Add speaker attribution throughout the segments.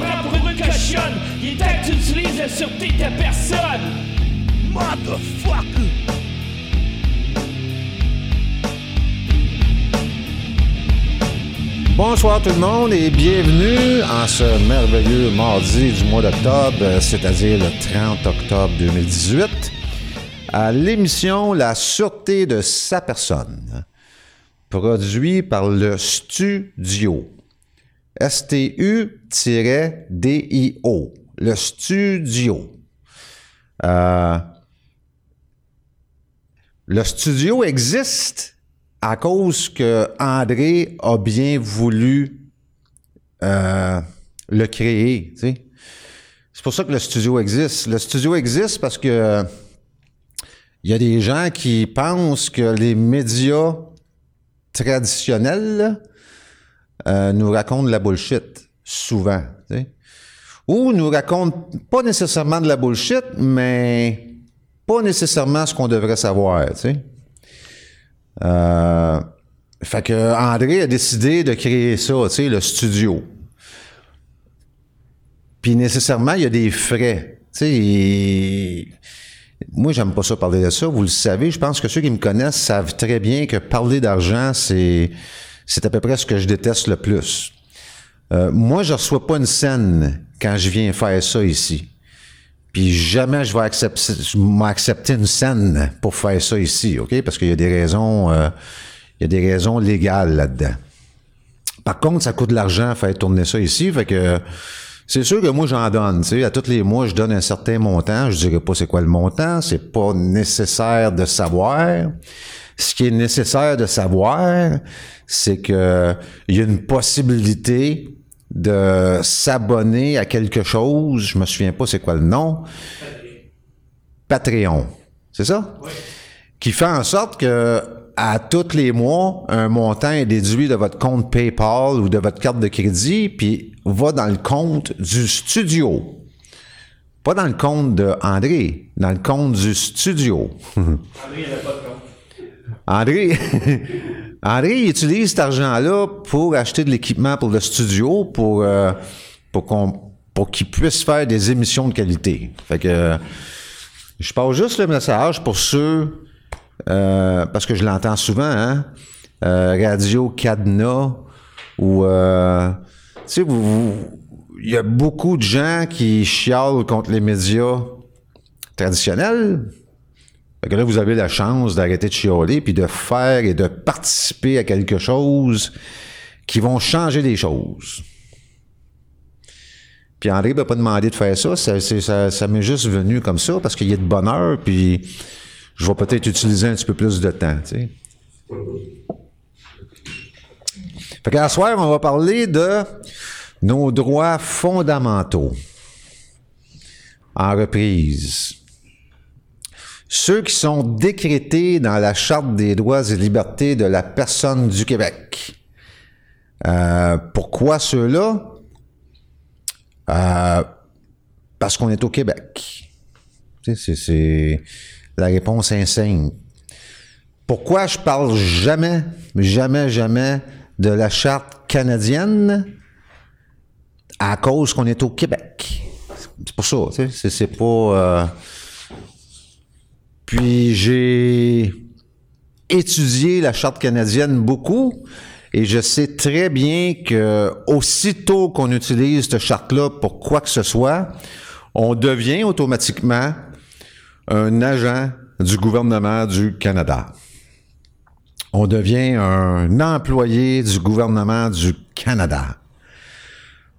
Speaker 1: une. Il est temps que tu utilises la sûreté de. Motherfucker!
Speaker 2: Bonsoir tout le monde et bienvenue en ce merveilleux mardi du mois d'octobre, c'est-à-dire le 30 octobre 2018, à l'émission La Sûreté de sa personne, produit par le Studio. S-T-U-D-I-O. Le Studio. Euh, le studio existe à cause que André a bien voulu euh, le créer. C'est pour ça que le studio existe. Le studio existe parce que il y a des gens qui pensent que les médias traditionnels euh, nous racontent de la bullshit, souvent. Ou nous racontent pas nécessairement de la bullshit, mais pas nécessairement ce qu'on devrait savoir. Euh, fait que André a décidé de créer ça, le studio. Puis nécessairement, il y a des frais. Et- moi, j'aime pas ça parler de ça. Vous le savez, je pense que ceux qui me connaissent savent très bien que parler d'argent, c'est, c'est à peu près ce que je déteste le plus. Euh, moi, je reçois pas une scène quand je viens faire ça ici. Puis jamais je vais accepter, une scène pour faire ça ici, OK? Parce qu'il y a des raisons, euh, il y a des raisons légales là-dedans. Par contre, ça coûte de l'argent faire tourner ça ici, fait que c'est sûr que moi j'en donne, à tous les mois je donne un certain montant, je dirais pas c'est quoi le montant, c'est pas nécessaire de savoir. Ce qui est nécessaire de savoir, c'est que il y a une possibilité de s'abonner à quelque chose, je me souviens pas c'est quoi le nom, Patreon. C'est ça? Qui fait en sorte que à tous les mois, un montant est déduit de votre compte PayPal ou de votre carte de crédit, puis va dans le compte du studio. Pas dans le compte de André, dans le compte du studio. André, André, il utilise cet argent-là pour acheter de l'équipement pour le studio, pour, euh, pour qu'il puisse faire des émissions de qualité. Fait que je passe juste le message pour ceux, euh, parce que je l'entends souvent, hein, euh, Radio Cadenas, ou, tu sais, il y a beaucoup de gens qui chialent contre les médias traditionnels. Que là, vous avez la chance d'arrêter de chialer, puis de faire et de participer à quelque chose qui vont changer les choses. Puis André m'a pas demandé de faire ça, ça, c'est- ça, ça m'est juste venu comme ça, parce qu'il y a de bonheur, puis je vais peut-être utiliser un petit peu plus de temps, tu sais. Fait qu'à soir, on va parler de nos droits fondamentaux en reprise. Ceux qui sont décrétés dans la Charte des droits et libertés de la personne du Québec. Euh, pourquoi ceux-là? Euh, parce qu'on est au Québec. C'est- la réponse simple. Pourquoi je parle jamais, jamais, jamais de la charte canadienne? À cause qu'on est au Québec. C'est pour ça, c'est pas. euh, Puis j'ai étudié la charte canadienne beaucoup et je sais très bien que aussitôt qu'on utilise cette charte-là pour quoi que ce soit, on devient automatiquement un agent du gouvernement du Canada. On devient un employé du gouvernement du Canada.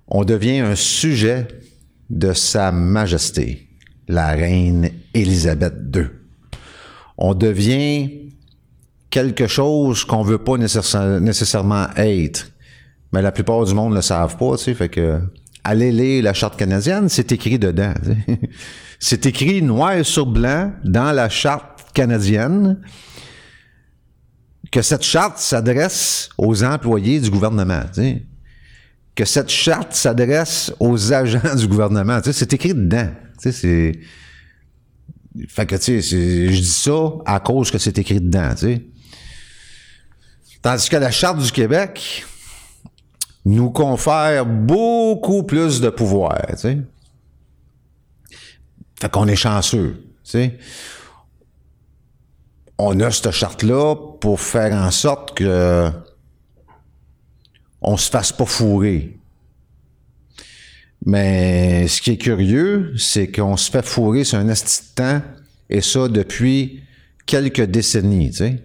Speaker 2: On devient un sujet de Sa Majesté, la reine Élisabeth II. On devient quelque chose qu'on veut pas nécessaire- nécessairement être. Mais la plupart du monde ne le savent pas, tu sais, fait que allez lire la charte canadienne, c'est écrit dedans. C'est écrit noir sur blanc dans la charte canadienne que cette charte s'adresse aux employés du gouvernement. tu sais. Que cette charte s'adresse aux agents du gouvernement. tu sais, C'est écrit dedans. Tu sais. Fait que, tu sais, je dis ça à cause que c'est écrit dedans, tu sais. Tandis que la Charte du Québec nous confère beaucoup plus de pouvoir, tu sais. Fait qu'on est chanceux, tu sais. On a cette charte-là pour faire en sorte que on se fasse pas fourrer. Mais ce qui est curieux, c'est qu'on se fait fourrer sur un esti de temps, et ça depuis quelques décennies, tu.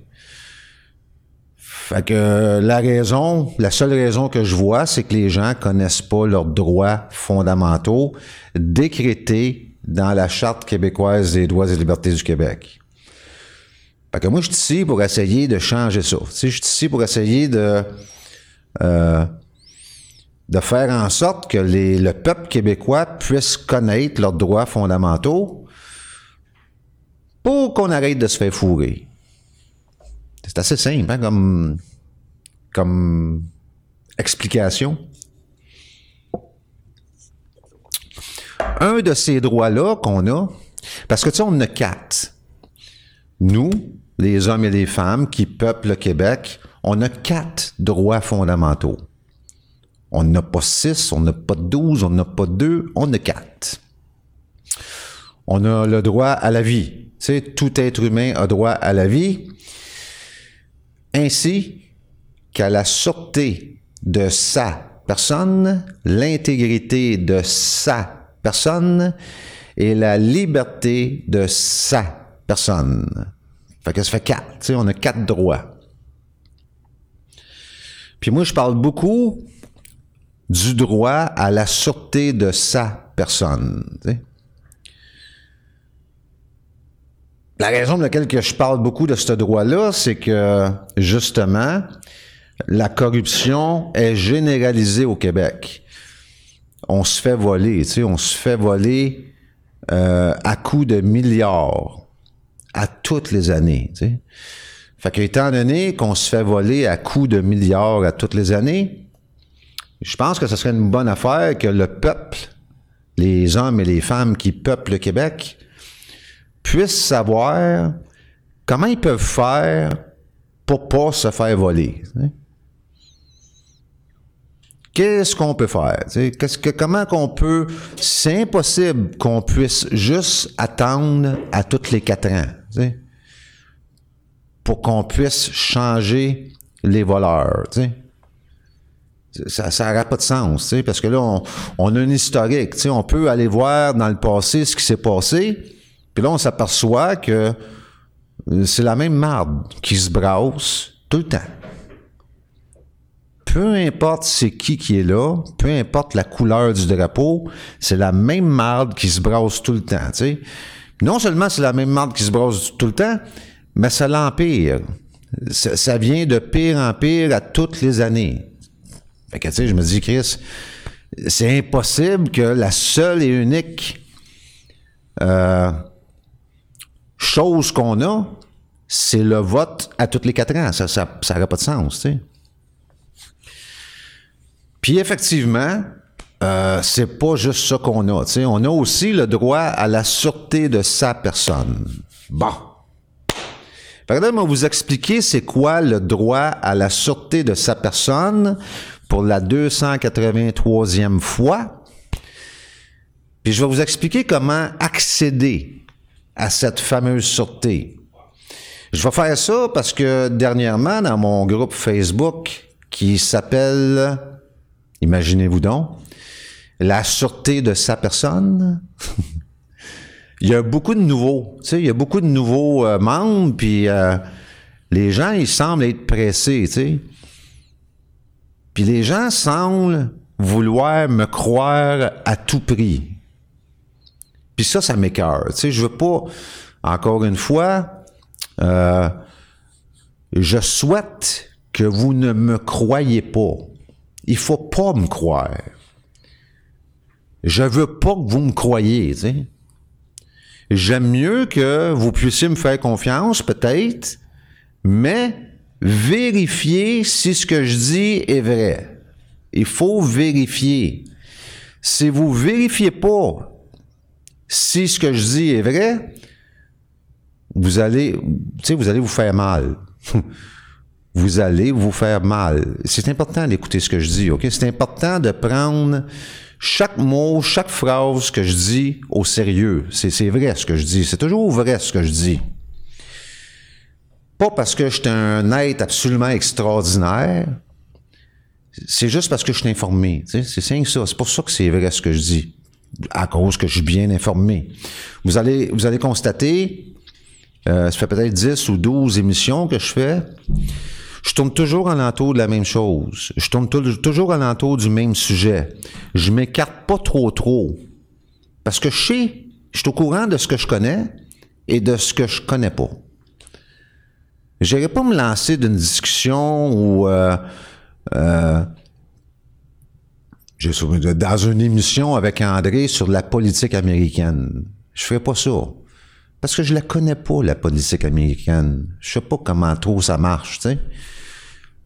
Speaker 2: Fait que la raison, la seule raison que je vois, c'est que les gens connaissent pas leurs droits fondamentaux décrétés dans la Charte québécoise des droits et libertés du Québec. Fait que moi, je suis ici pour essayer de changer ça. Je suis ici pour essayer de, euh, de faire en sorte que le peuple québécois puisse connaître leurs droits fondamentaux pour qu'on arrête de se faire fourrer. C'est assez simple hein, comme, comme explication. Un de ces droits-là qu'on a, parce que tu sais, on en a quatre. Nous, les hommes et les femmes qui peuplent le Québec, on a quatre droits fondamentaux. On n'a pas six, on n'a pas douze, on n'a pas deux, on a quatre. On a le droit à la vie. Tout être humain a droit à la vie ainsi qu'à la sûreté de sa personne, l'intégrité de sa personne et la liberté de sa personne. Fait que ça fait quatre, on a quatre droits. Puis moi, je parle beaucoup du droit à la sûreté de sa personne. La raison de laquelle que je parle beaucoup de ce droit-là, c'est que justement, la corruption est généralisée au Québec. On se fait voler, tu sais, on se fait voler euh, à coups de milliards à toutes les années. Tu sais. Fait que étant donné qu'on se fait voler à coups de milliards à toutes les années, je pense que ce serait une bonne affaire que le peuple, les hommes et les femmes qui peuplent le Québec, puissent savoir comment ils peuvent faire pour pas se faire voler. Qu'est-ce qu'on peut faire? Comment qu'on peut... C'est impossible qu'on puisse juste attendre à tous les quatre ans pour qu'on puisse changer les voleurs. Ça n'aura pas de sens, parce que là, on, on a un historique. On peut aller voir dans le passé ce qui s'est passé, puis là, on s'aperçoit que c'est la même marde qui se brasse tout le temps. Peu importe c'est qui qui est là, peu importe la couleur du drapeau, c'est la même marde qui se brasse tout le temps. Non seulement c'est la même marde qui se brasse tout le temps, mais ça l'empire. Ça, ça, vient de pire en pire à toutes les années. Fait que, je me dis, Chris, c'est impossible que la seule et unique euh, chose qu'on a, c'est le vote à tous les quatre ans. Ça n'a ça, pas de sens, tu sais. Puis effectivement, euh, c'est pas juste ça qu'on a. On a aussi le droit à la sûreté de sa personne. Bon. Fait que moi vous expliquer c'est quoi le droit à la sûreté de sa personne? Pour la 283e fois. Puis je vais vous expliquer comment accéder à cette fameuse sûreté. Je vais faire ça parce que dernièrement, dans mon groupe Facebook qui s'appelle, imaginez-vous donc, La sûreté de sa personne, il y a beaucoup de nouveaux, tu sais, il y a beaucoup de nouveaux euh, membres, puis euh, les gens, ils semblent être pressés, tu sais. Puis les gens semblent vouloir me croire à tout prix. Puis ça, ça m'écœure. Tu sais, je veux pas, encore une fois, euh, je souhaite que vous ne me croyez pas. Il faut pas me croire. Je veux pas que vous me croyiez, tu sais. J'aime mieux que vous puissiez me faire confiance, peut-être, mais vérifiez si ce que je dis est vrai. Il faut vérifier. Si vous vérifiez pas si ce que je dis est vrai, vous allez, vous allez vous faire mal. vous allez vous faire mal. C'est important d'écouter ce que je dis, OK? C'est important de prendre chaque mot, chaque phrase que je dis au sérieux. C'est vrai ce que je dis. C'est toujours vrai ce que je dis. Pas parce que je suis un être absolument extraordinaire. C'est juste parce que je suis informé. C'est simple ça. C'est pour ça que c'est vrai ce que je dis. À cause que je suis bien informé. Vous allez, vous allez constater, euh, ça fait peut-être 10 ou 12 émissions que je fais. Je tourne toujours alentour de la même chose. Je tourne toujours alentour du même sujet. Je m'écarte pas trop trop. Parce que je sais, je suis au courant de ce que je connais et de ce que je connais pas. Je n'irai pas me lancer d'une discussion ou euh, euh, dans une émission avec André sur la politique américaine. Je ferai pas ça. Parce que je la connais pas, la politique américaine. Je sais pas comment trop ça marche, tu sais.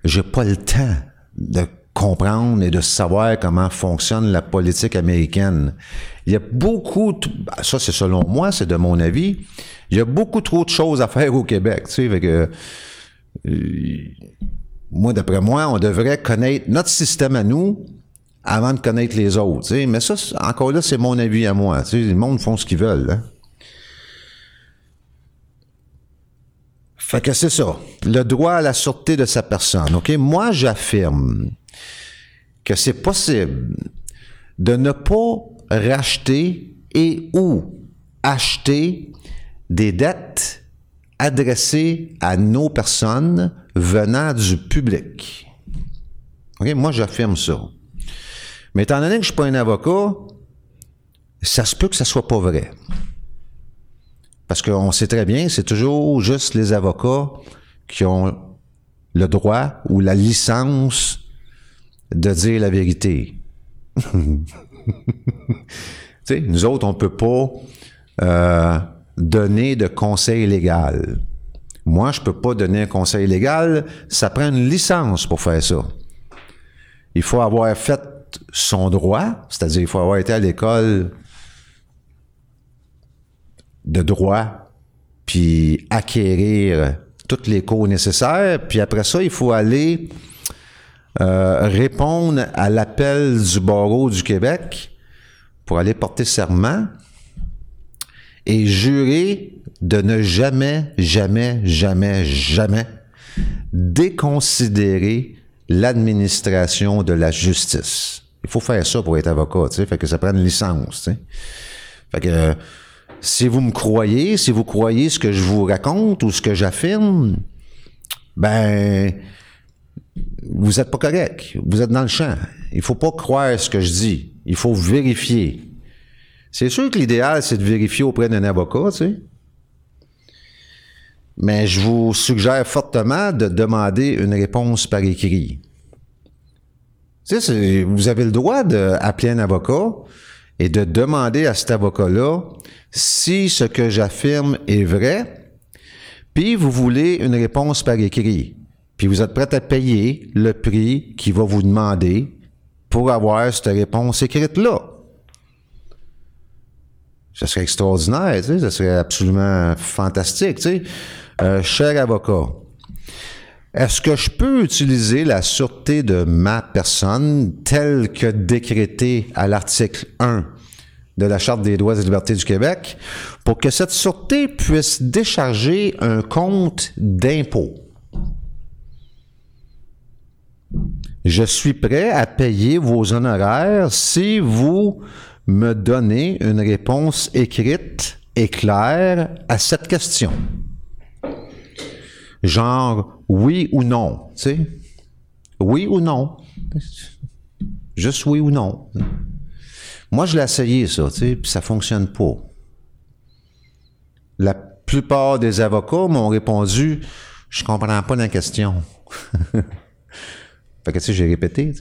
Speaker 2: J'ai pas le temps de comprendre et de savoir comment fonctionne la politique américaine. Il y a beaucoup, ça c'est selon moi, c'est de mon avis, il y a beaucoup trop de choses à faire au Québec. Tu sais, que, euh, moi, d'après moi, on devrait connaître notre système à nous avant de connaître les autres. Tu sais. Mais ça, encore là, c'est mon avis à moi. Tu sais, le monde font ce qu'ils veulent. Hein. Fait que c'est ça. Le droit à la sûreté de sa personne. OK? Moi, j'affirme que c'est possible de ne pas racheter et ou acheter des dettes adressées à nos personnes venant du public. Moi, j'affirme ça. Mais étant donné que je ne suis pas un avocat, ça se peut que ça soit pas vrai. Parce qu'on sait très bien, c'est toujours juste les avocats qui ont le droit ou la licence de dire la vérité. nous autres, on ne peut pas euh, donner de conseil légal. Moi, je ne peux pas donner un conseil légal. Ça prend une licence pour faire ça. Il faut avoir fait son droit, c'est-à-dire il faut avoir été à l'école de droit, puis acquérir toutes les cours nécessaires, puis après ça, il faut aller euh, répondre à l'appel du barreau du Québec pour aller porter serment et jurer de ne jamais, jamais, jamais, jamais déconsidérer l'administration de la justice. Il faut faire ça pour être avocat, tu sais, fait que ça prend une licence. Fait que si vous me croyez, si vous croyez ce que je vous raconte ou ce que j'affirme, ben, vous n'êtes pas correct. Vous êtes dans le champ. Il faut pas croire ce que je dis. Il faut vérifier. C'est sûr que l'idéal, c'est de vérifier auprès d'un avocat, tu sais. Mais je vous suggère fortement de demander une réponse par écrit. Tu sais, vous avez le droit d'appeler un avocat et de demander à cet avocat-là si ce que j'affirme est vrai, puis vous voulez une réponse par écrit, puis vous êtes prêt à payer le prix qu'il va vous demander pour avoir cette réponse écrite-là. Ce serait extraordinaire, tu sais, ce serait absolument fantastique. Tu sais. Euh, cher avocat, est-ce que je peux utiliser la sûreté de ma personne telle que décrétée à l'article 1 de la Charte des droits et libertés du Québec pour que cette sûreté puisse décharger un compte d'impôt? Je suis prêt à payer vos honoraires si vous me donnez une réponse écrite et claire à cette question. Genre oui ou non, tu sais? Oui ou non? Juste oui ou non. Moi, je l'ai essayé, ça, tu sais, puis ça fonctionne pas. La plupart des avocats m'ont répondu Je comprends pas la question. j'ai répété.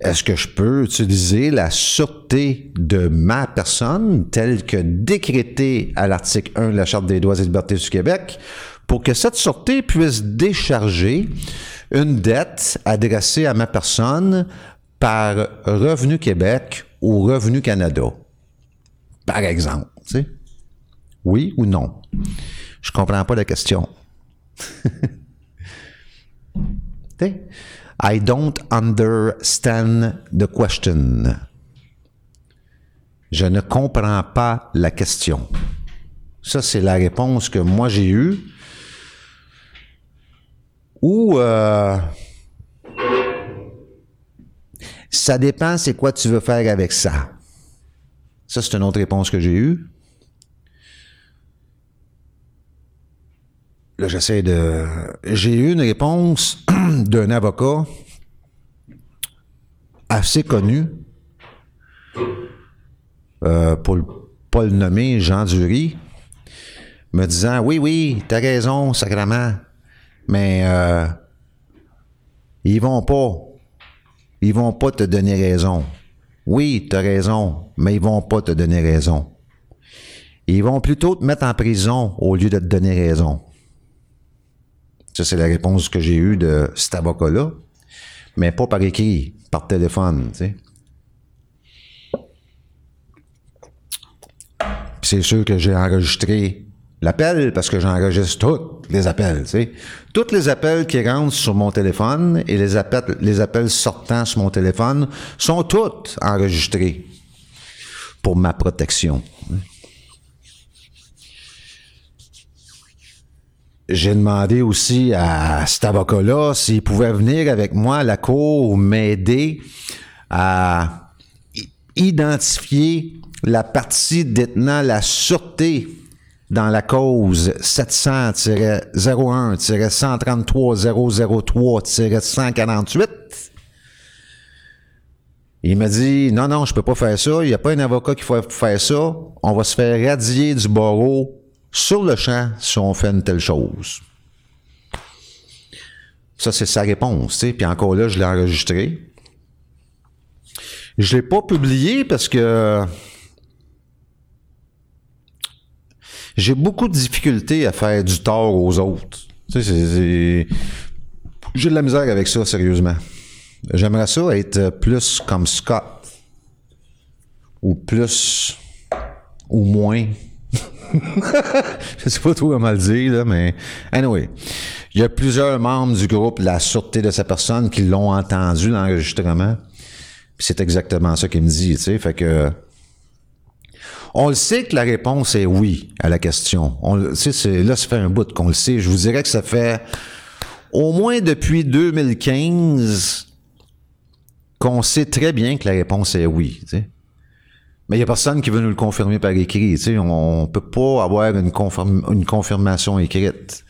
Speaker 2: Est-ce que je peux utiliser la sûreté de ma personne telle que décrétée à l'article 1 de la Charte des droits et libertés du Québec pour que cette sûreté puisse décharger une dette adressée à ma personne par Revenu Québec ou Revenu Canada? Par exemple, tu sais. Oui ou non? Je comprends pas la question. I don't understand the question. Je ne comprends pas la question. Ça, c'est la réponse que moi j'ai eue. Ou euh, ça dépend c'est quoi tu veux faire avec ça. Ça, c'est une autre réponse que j'ai eue. Là, j'essaie de. J'ai eu une réponse d'un avocat assez connu, euh, pour ne pas le nommer, Jean Dury, me disant Oui, oui, t'as raison, sacrement, mais euh, ils vont pas. Ils vont pas te donner raison. Oui, t'as raison, mais ils vont pas te donner raison. Ils vont plutôt te mettre en prison au lieu de te donner raison. Ça, c'est la réponse que j'ai eue de cet avocat-là, mais pas par écrit, par téléphone, c'est sûr que j'ai enregistré l'appel parce que j'enregistre tous les appels, tu. Tous les appels qui rentrent sur mon téléphone et les appels, les appels sortant sur mon téléphone sont tous enregistrés pour ma protection. J'ai demandé aussi à cet avocat-là s'il pouvait venir avec moi à la cour ou m'aider à identifier la partie détenant la sûreté dans la cause 700-01-133-003-148. Il m'a dit non, non, je peux pas faire ça. Il n'y a pas un avocat qui faut faire ça. On va se faire radier du barreau sur le champ si on fait une telle chose. Ça, c'est sa réponse. Puis encore là, je l'ai enregistré. Je ne l'ai pas publié parce que j'ai beaucoup de difficultés à faire du tort aux autres. J'ai de la misère avec ça, sérieusement. J'aimerais ça être plus comme Scott. Ou plus. Ou moins je sais pas trop comment le dire, là, mais anyway. Il y a plusieurs membres du groupe La Sûreté de sa personne qui l'ont entendu, l'enregistrement. c'est exactement ça qu'il me dit, tu sais. Fait que. On le sait que la réponse est oui à la question. On, là, ça fait un bout qu'on le sait. Je vous dirais que ça fait au moins depuis 2015 qu'on sait très bien que la réponse est oui. Mais il n'y a personne qui veut nous le confirmer par écrit. Tu sais, on ne peut pas avoir une, confirmation écrite.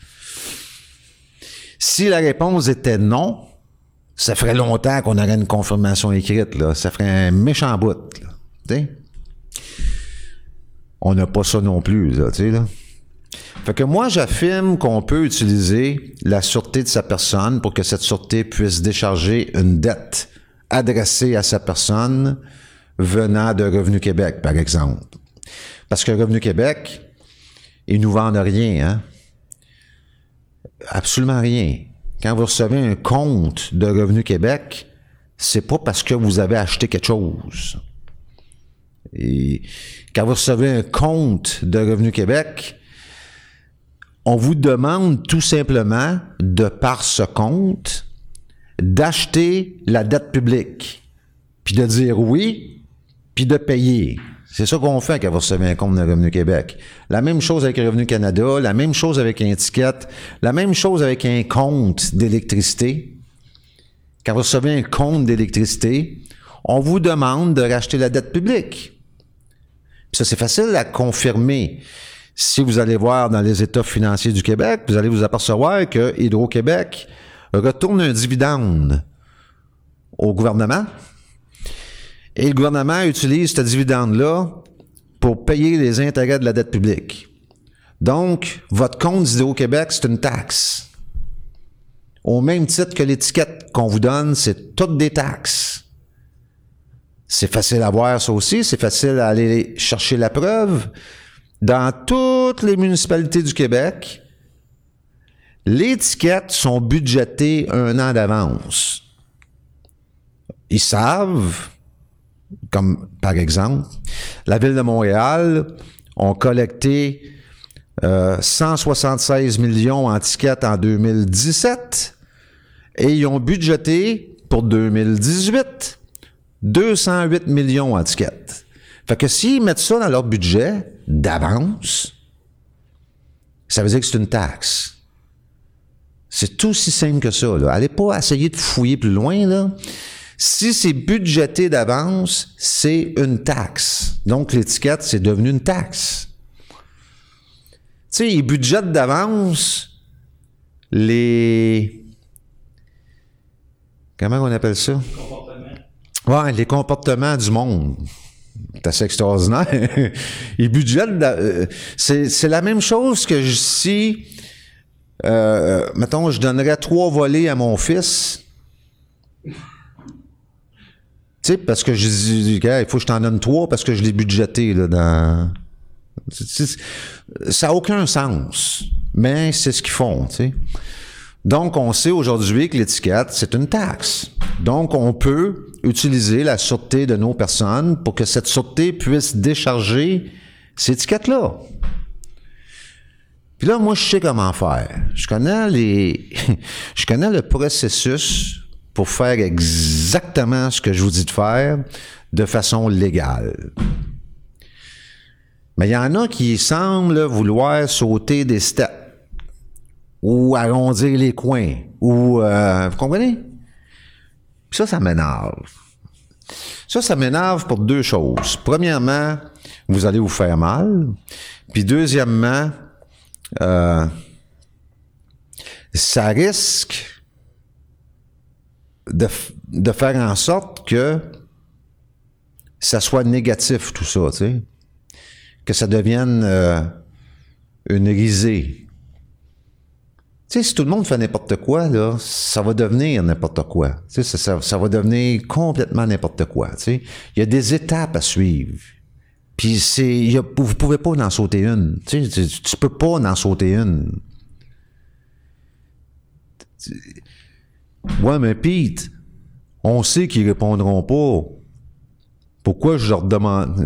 Speaker 2: Si la réponse était non, ça ferait longtemps qu'on aurait une confirmation écrite. Là. Ça ferait un méchant bout. On n'a pas ça non plus. Là. Fait que moi, j'affirme qu'on peut utiliser la sûreté de sa personne pour que cette sûreté puisse décharger une dette adressée à sa personne venant de Revenu Québec, par exemple. Parce que Revenu Québec, ils nous vendent rien, hein? Absolument rien. Quand vous recevez un compte de Revenu Québec, c'est pas parce que vous avez acheté quelque chose. Et quand vous recevez un compte de Revenu Québec, on vous demande tout simplement, de par ce compte, d'acheter la dette publique. Puis de dire oui, puis de payer. C'est ça qu'on fait quand vous recevez un compte de Revenu Québec. La même chose avec Revenu Canada, la même chose avec un ticket, la même chose avec un compte d'électricité. Quand vous recevez un compte d'électricité, on vous demande de racheter la dette publique. Puis ça, c'est facile à confirmer. Si vous allez voir dans les états financiers du Québec, vous allez vous apercevoir que Hydro-Québec retourne un dividende au gouvernement et le gouvernement utilise ce dividende-là pour payer les intérêts de la dette publique. Donc, votre compte d'Hydro-Québec, c'est une taxe. Au même titre que l'étiquette qu'on vous donne, c'est toutes des taxes. C'est facile à voir ça aussi, c'est facile à aller chercher la preuve. Dans toutes les municipalités du Québec, les étiquettes sont budgétées un an d'avance. Ils savent comme par exemple, la ville de Montréal ont collecté 176 euh, millions en tickets en 2017 et ils ont budgété pour 2018 208 millions en tickets. Fait que s'ils mettent ça dans leur budget d'avance, ça veut dire que c'est une taxe. C'est aussi simple que ça. Allez pas essayer de fouiller plus loin. Si c'est budgété d'avance, c'est une taxe. Donc l'étiquette, c'est devenu une taxe. Tu sais, ils budgètent d'avance les... Comment on appelle ça? Ouais, les comportements du monde. C'est assez extraordinaire. ils budgètent... euh, C'est la même chose que si... Euh, mettons, je donnerais trois volets à mon fils. Tu sais, parce que je dis, il faut que je t'en donne trois parce que je l'ai budgété là, dans. Ça n'a aucun sens, mais c'est ce qu'ils font, tu sais. Donc, on sait aujourd'hui que l'étiquette, c'est une taxe. Donc, on peut utiliser la sûreté de nos personnes pour que cette sûreté puisse décharger ces étiquettes-là. Puis là, moi, je sais comment faire. Je connais les, je connais le processus pour faire exactement ce que je vous dis de faire de façon légale. Mais il y en a qui semblent vouloir sauter des steps ou arrondir les coins ou euh, vous comprenez? Ça, ça m'énerve. Ça, ça m'énerve pour deux choses. Premièrement, vous allez vous faire mal. Puis deuxièmement, euh, ça risque de, de, faire en sorte que ça soit négatif, tout ça, tu sais. Que ça devienne euh, une risée. Tu sais, si tout le monde fait n'importe quoi, là, ça va devenir n'importe quoi. Tu sais, ça, ça, va devenir complètement n'importe quoi. Tu sais. Il y a des étapes à suivre. Puis c'est, vous pouvez pas en sauter une. Tu, sais, tu, tu peux pas en sauter une. Ouais, mais Pete, on sait qu'ils répondront pas. Pourquoi je leur demande?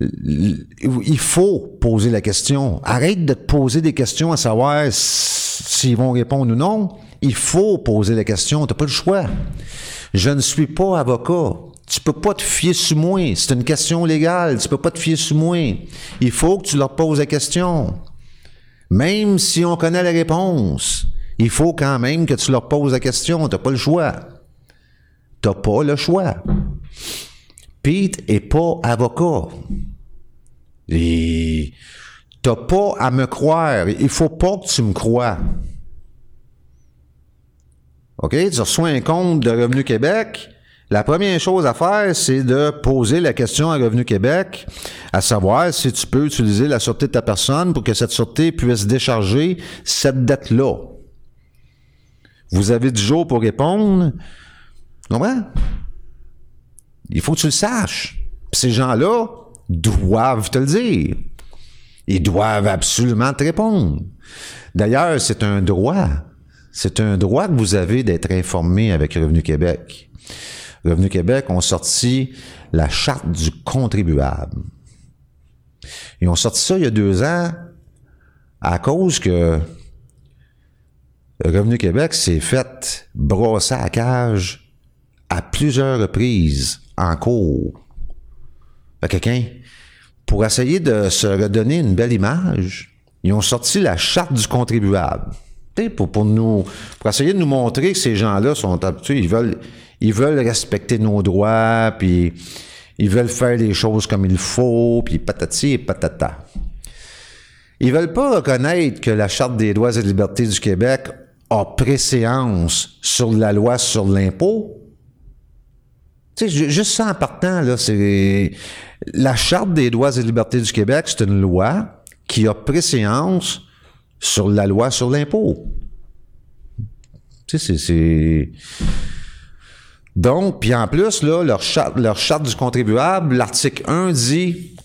Speaker 2: Il faut poser la question. Arrête de te poser des questions à savoir s'ils vont répondre ou non. Il faut poser la question. T'as pas le choix. Je ne suis pas avocat. Tu peux pas te fier sur moi. C'est une question légale. Tu peux pas te fier sur moi. Il faut que tu leur poses la question. Même si on connaît la réponse, il faut quand même que tu leur poses la question. T'as pas le choix. T'as pas le choix. Pete est pas avocat. Et t'as pas à me croire. Il faut pas que tu me crois. OK? Tu reçois un compte de Revenu Québec. La première chose à faire, c'est de poser la question à Revenu Québec, à savoir si tu peux utiliser la sûreté de ta personne pour que cette sûreté puisse décharger cette dette-là. Vous avez 10 jours pour répondre. Comprends? Il faut que tu le saches. ces gens-là doivent te le dire. Ils doivent absolument te répondre. D'ailleurs, c'est un droit. C'est un droit que vous avez d'être informé avec Revenu Québec. Revenu Québec ont sorti la charte du contribuable. Ils ont sorti ça il y a deux ans à cause que Revenu Québec s'est fait brosser à cage à plusieurs reprises en cours. Quelqu'un, pour essayer de se redonner une belle image, ils ont sorti la charte du contribuable. Pour, pour, nous, pour essayer de nous montrer que ces gens-là sont habitués, ils veulent, respecter nos droits, puis ils veulent faire les choses comme il faut, puis patati et patata. Ils veulent pas reconnaître que la Charte des droits et libertés du Québec a préséance sur la loi sur l'impôt. Tu sais, juste ça en partant, là, c'est la Charte des droits et libertés du Québec, c'est une loi qui a préséance sur la loi sur l'impôt. Tu sais, c'est donc, puis en plus, là, leur charte, leur charte du contribuable, l'article 1 dit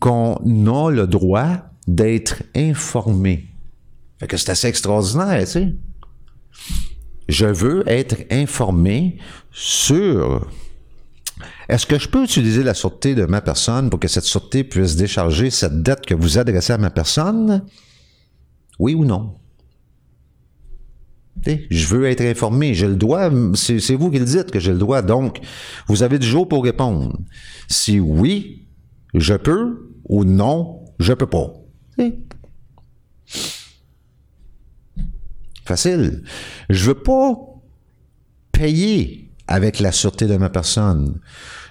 Speaker 2: qu'on a le droit d'être informé. Que c'est assez extraordinaire, tu sais. Je veux être informé sur est-ce que je peux utiliser la sûreté de ma personne pour que cette sûreté puisse décharger cette dette que vous adressez à ma personne? Oui ou non? je veux être informé, j'ai le droit, c'est vous qui le dites que j'ai le droit. Donc, vous avez du jour pour répondre. Si oui, je peux, ou non, je peux pas. Facile. Je veux pas payer avec la sûreté de ma personne.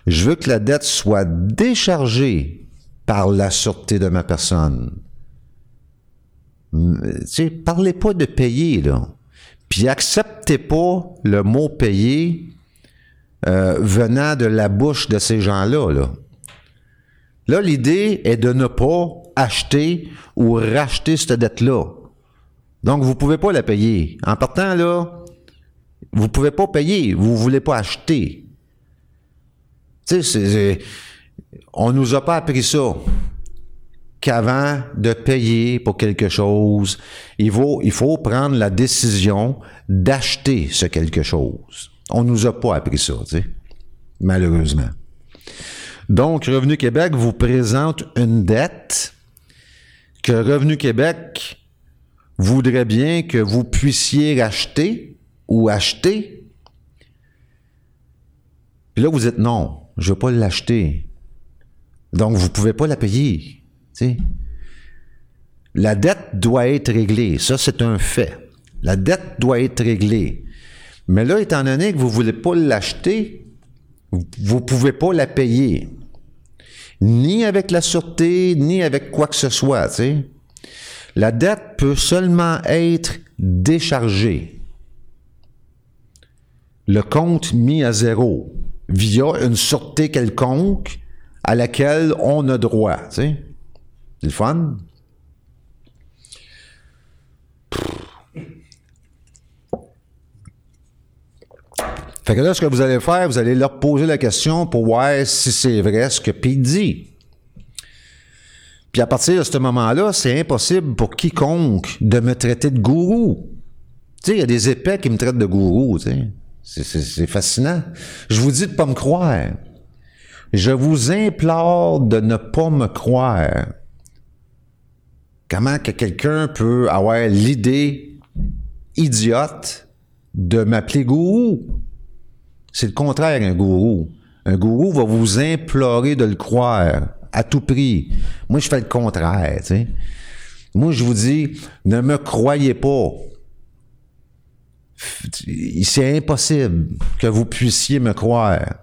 Speaker 2: Je veux que la dette soit déchargée par la sûreté de ma personne. Tu sais, parlez pas de payer. Puis acceptez pas le mot payer euh, venant de la bouche de ces gens-là. Là, là l'idée est de ne pas acheter ou racheter cette dette-là. Donc, vous pouvez pas la payer. En partant, là, vous pouvez pas payer. Vous ne voulez pas acheter. Tu sais, on nous a pas appris ça. Qu'avant de payer pour quelque chose, il faut, il faut prendre la décision d'acheter ce quelque chose. On nous a pas appris ça, tu sais, malheureusement. Donc, Revenu Québec vous présente une dette que Revenu Québec voudrait bien que vous puissiez racheter ou acheter. Puis là, vous dites non, je ne veux pas l'acheter. Donc, vous ne pouvez pas la payer. La dette doit être réglée. Ça, c'est un fait. La dette doit être réglée. Mais là, étant donné que vous ne voulez pas l'acheter, vous ne pouvez pas la payer. Ni avec la sûreté, ni avec quoi que ce soit. La dette peut seulement être déchargée. Le compte mis à zéro via une sûreté quelconque à laquelle on a droit. C'est le fun. Fait que là, ce que vous allez faire, vous allez leur poser la question pour voir si c'est vrai ce que Pete dit. Puis à partir de ce moment-là, c'est impossible pour quiconque de me traiter de gourou. Tu sais, il y a des épais qui me traitent de gourou, tu. C'est fascinant. Je vous dis de pas me croire. Je vous implore de ne pas me croire. Comment que quelqu'un peut avoir l'idée idiote de m'appeler gourou? C'est le contraire, un gourou. Un gourou va vous implorer de le croire à tout prix. Moi, je fais le contraire. Moi, je vous dis, ne me croyez pas. C'est impossible que vous puissiez me croire.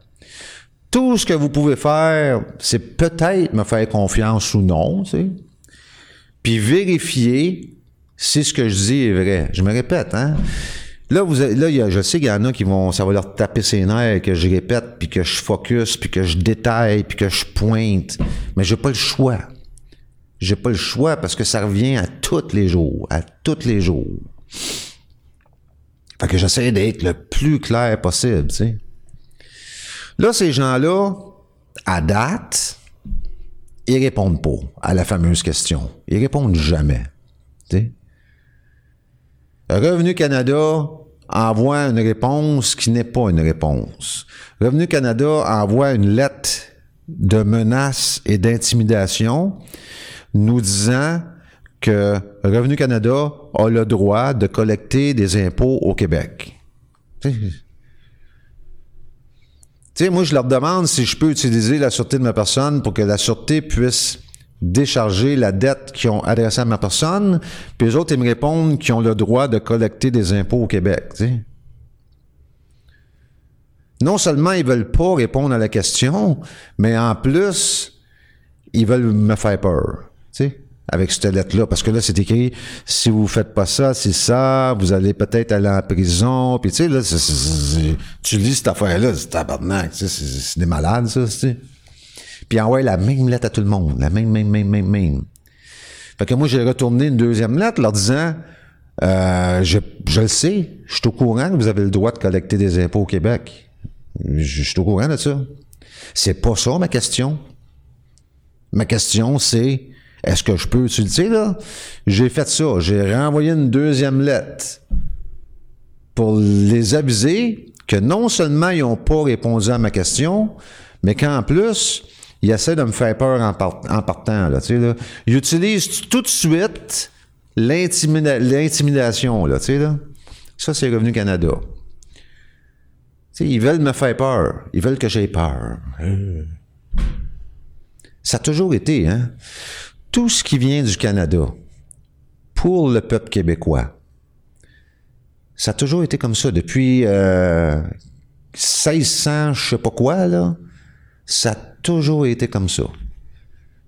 Speaker 2: Tout ce que vous pouvez faire, c'est peut-être me faire confiance ou non. Puis vérifier si ce que je dis est vrai. Je me répète, hein. Là, vous là, je sais qu'il y en a qui vont, ça va leur taper ses nerfs que je répète, puis que je focus, puis que je détaille, puis que je pointe. Mais j'ai pas le choix. J'ai pas le choix parce que ça revient à tous les jours, à tous les jours. Fait que j'essaie d'être le plus clair possible, tu sais. Là, ces gens-là, à date, ils répondent pas à la fameuse question. Ils répondent jamais. Tu sais. Revenu Canada envoie une réponse qui n'est pas une réponse. Revenu Canada envoie une lettre de menace et d'intimidation nous disant que Revenu Canada a le droit de collecter des impôts au Québec. Tu sais, moi, je leur demande si je peux utiliser la sûreté de ma personne pour que la sûreté puisse décharger la dette qu'ils ont adressée à ma personne, puis les autres, ils me répondent qu'ils ont le droit de collecter des impôts au Québec. Non seulement ils veulent pas répondre à la question, mais en plus, ils veulent me faire peur. avec cette lettre-là, parce que là, c'est écrit, si vous faites pas ça, c'est ça, vous allez peut-être aller en prison, puis tu sais, là, tu lis cette affaire-là, c'est tabarnak, c'est des malades, ça, puis envoyer la même lettre à tout le monde. La même, même, même, même, même. Fait que moi, j'ai retourné une deuxième lettre leur disant euh, je, je le sais, je suis au courant que vous avez le droit de collecter des impôts au Québec. Je, je suis au courant de ça. C'est pas ça ma question. Ma question, c'est est-ce que je peux utiliser là? J'ai fait ça. J'ai renvoyé une deuxième lettre pour les aviser que non seulement ils n'ont pas répondu à ma question, mais qu'en plus, il essaie de me faire peur en, partant. Là, là. Il utilise tout de suite l'intimidation. Là, là. Ça, c'est Revenu Canada. Ils veulent me faire peur. Ils veulent que j'aie peur. Ça a toujours été, hein? Tout ce qui vient du Canada, pour le peuple québécois, ça a toujours été comme ça. Depuis euh, 1600, je sais pas quoi, là, ça a toujours été comme ça.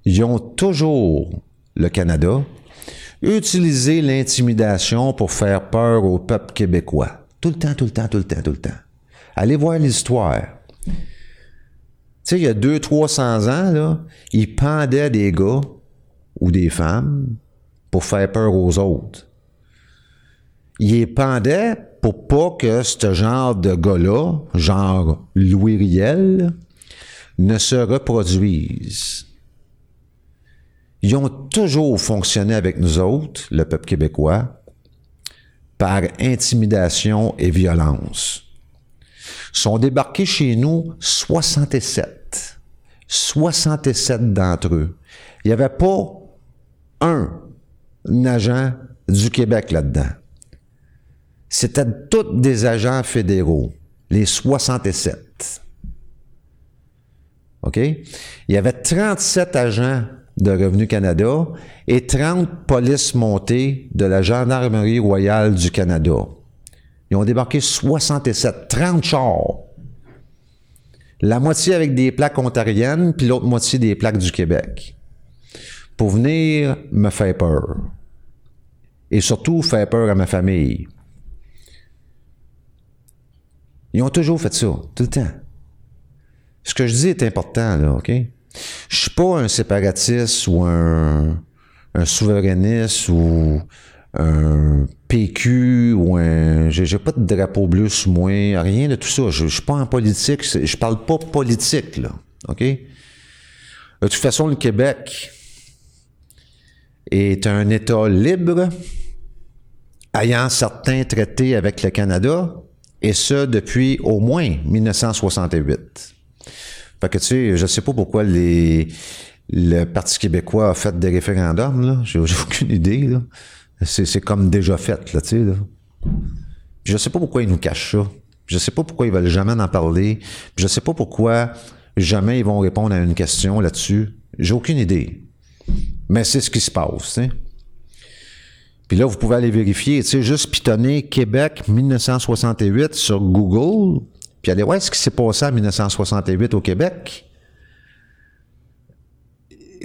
Speaker 2: Ils ont toujours, le Canada, utilisé l'intimidation pour faire peur au peuple québécois. Tout le temps, tout le temps, tout le temps, tout le temps. Allez voir l'histoire. Tu sais, il y a deux, trois cents ans, là, ils pendaient des gars ou des femmes pour faire peur aux autres. Ils les pendaient pour pas que ce genre de gars-là, genre Louis Riel, ne se reproduise. Ils ont toujours fonctionné avec nous autres, le peuple québécois, par intimidation et violence. Sont débarqués chez nous 67. 67 d'entre eux. Il n'y avait pas un agent du Québec là-dedans. C'était tous des agents fédéraux, les 67. OK? Il y avait 37 agents de Revenu Canada et 30 polices montées de la Gendarmerie royale du Canada. Ils ont débarqué 67, 30 chars. La moitié avec des plaques ontariennes, puis l'autre moitié des plaques du Québec. Pour venir me faire peur. Et surtout faire peur à ma famille. Ils ont toujours fait ça, tout le temps. Ce que je dis est important, là, OK? Je suis pas un séparatiste ou un, souverainiste ou un PQ ou un. J'ai pas de drapeau bleu sous moi, rien de tout ça. Je, je suis pas en politique, je parle pas politique. OK? De toute façon, le Québec est un État libre, ayant certains traités avec le Canada, et ce depuis au moins 1968. Fait que tu sais, je sais pas pourquoi les, le Parti québécois a fait des référendums, là. J'ai aucune idée. C'est comme déjà fait, là, tu sais, je sais pas pourquoi ils nous cachent ça. Je sais pas pourquoi ils veulent jamais en parler. je sais pas pourquoi jamais ils vont répondre à une question là-dessus. J'ai aucune idée. Mais c'est ce qui se passe, tu sais. Puis là, vous pouvez aller vérifier, tu sais, juste pitonner Québec 1968 sur Google, puis aller voir ce qui s'est passé en 1968 au Québec.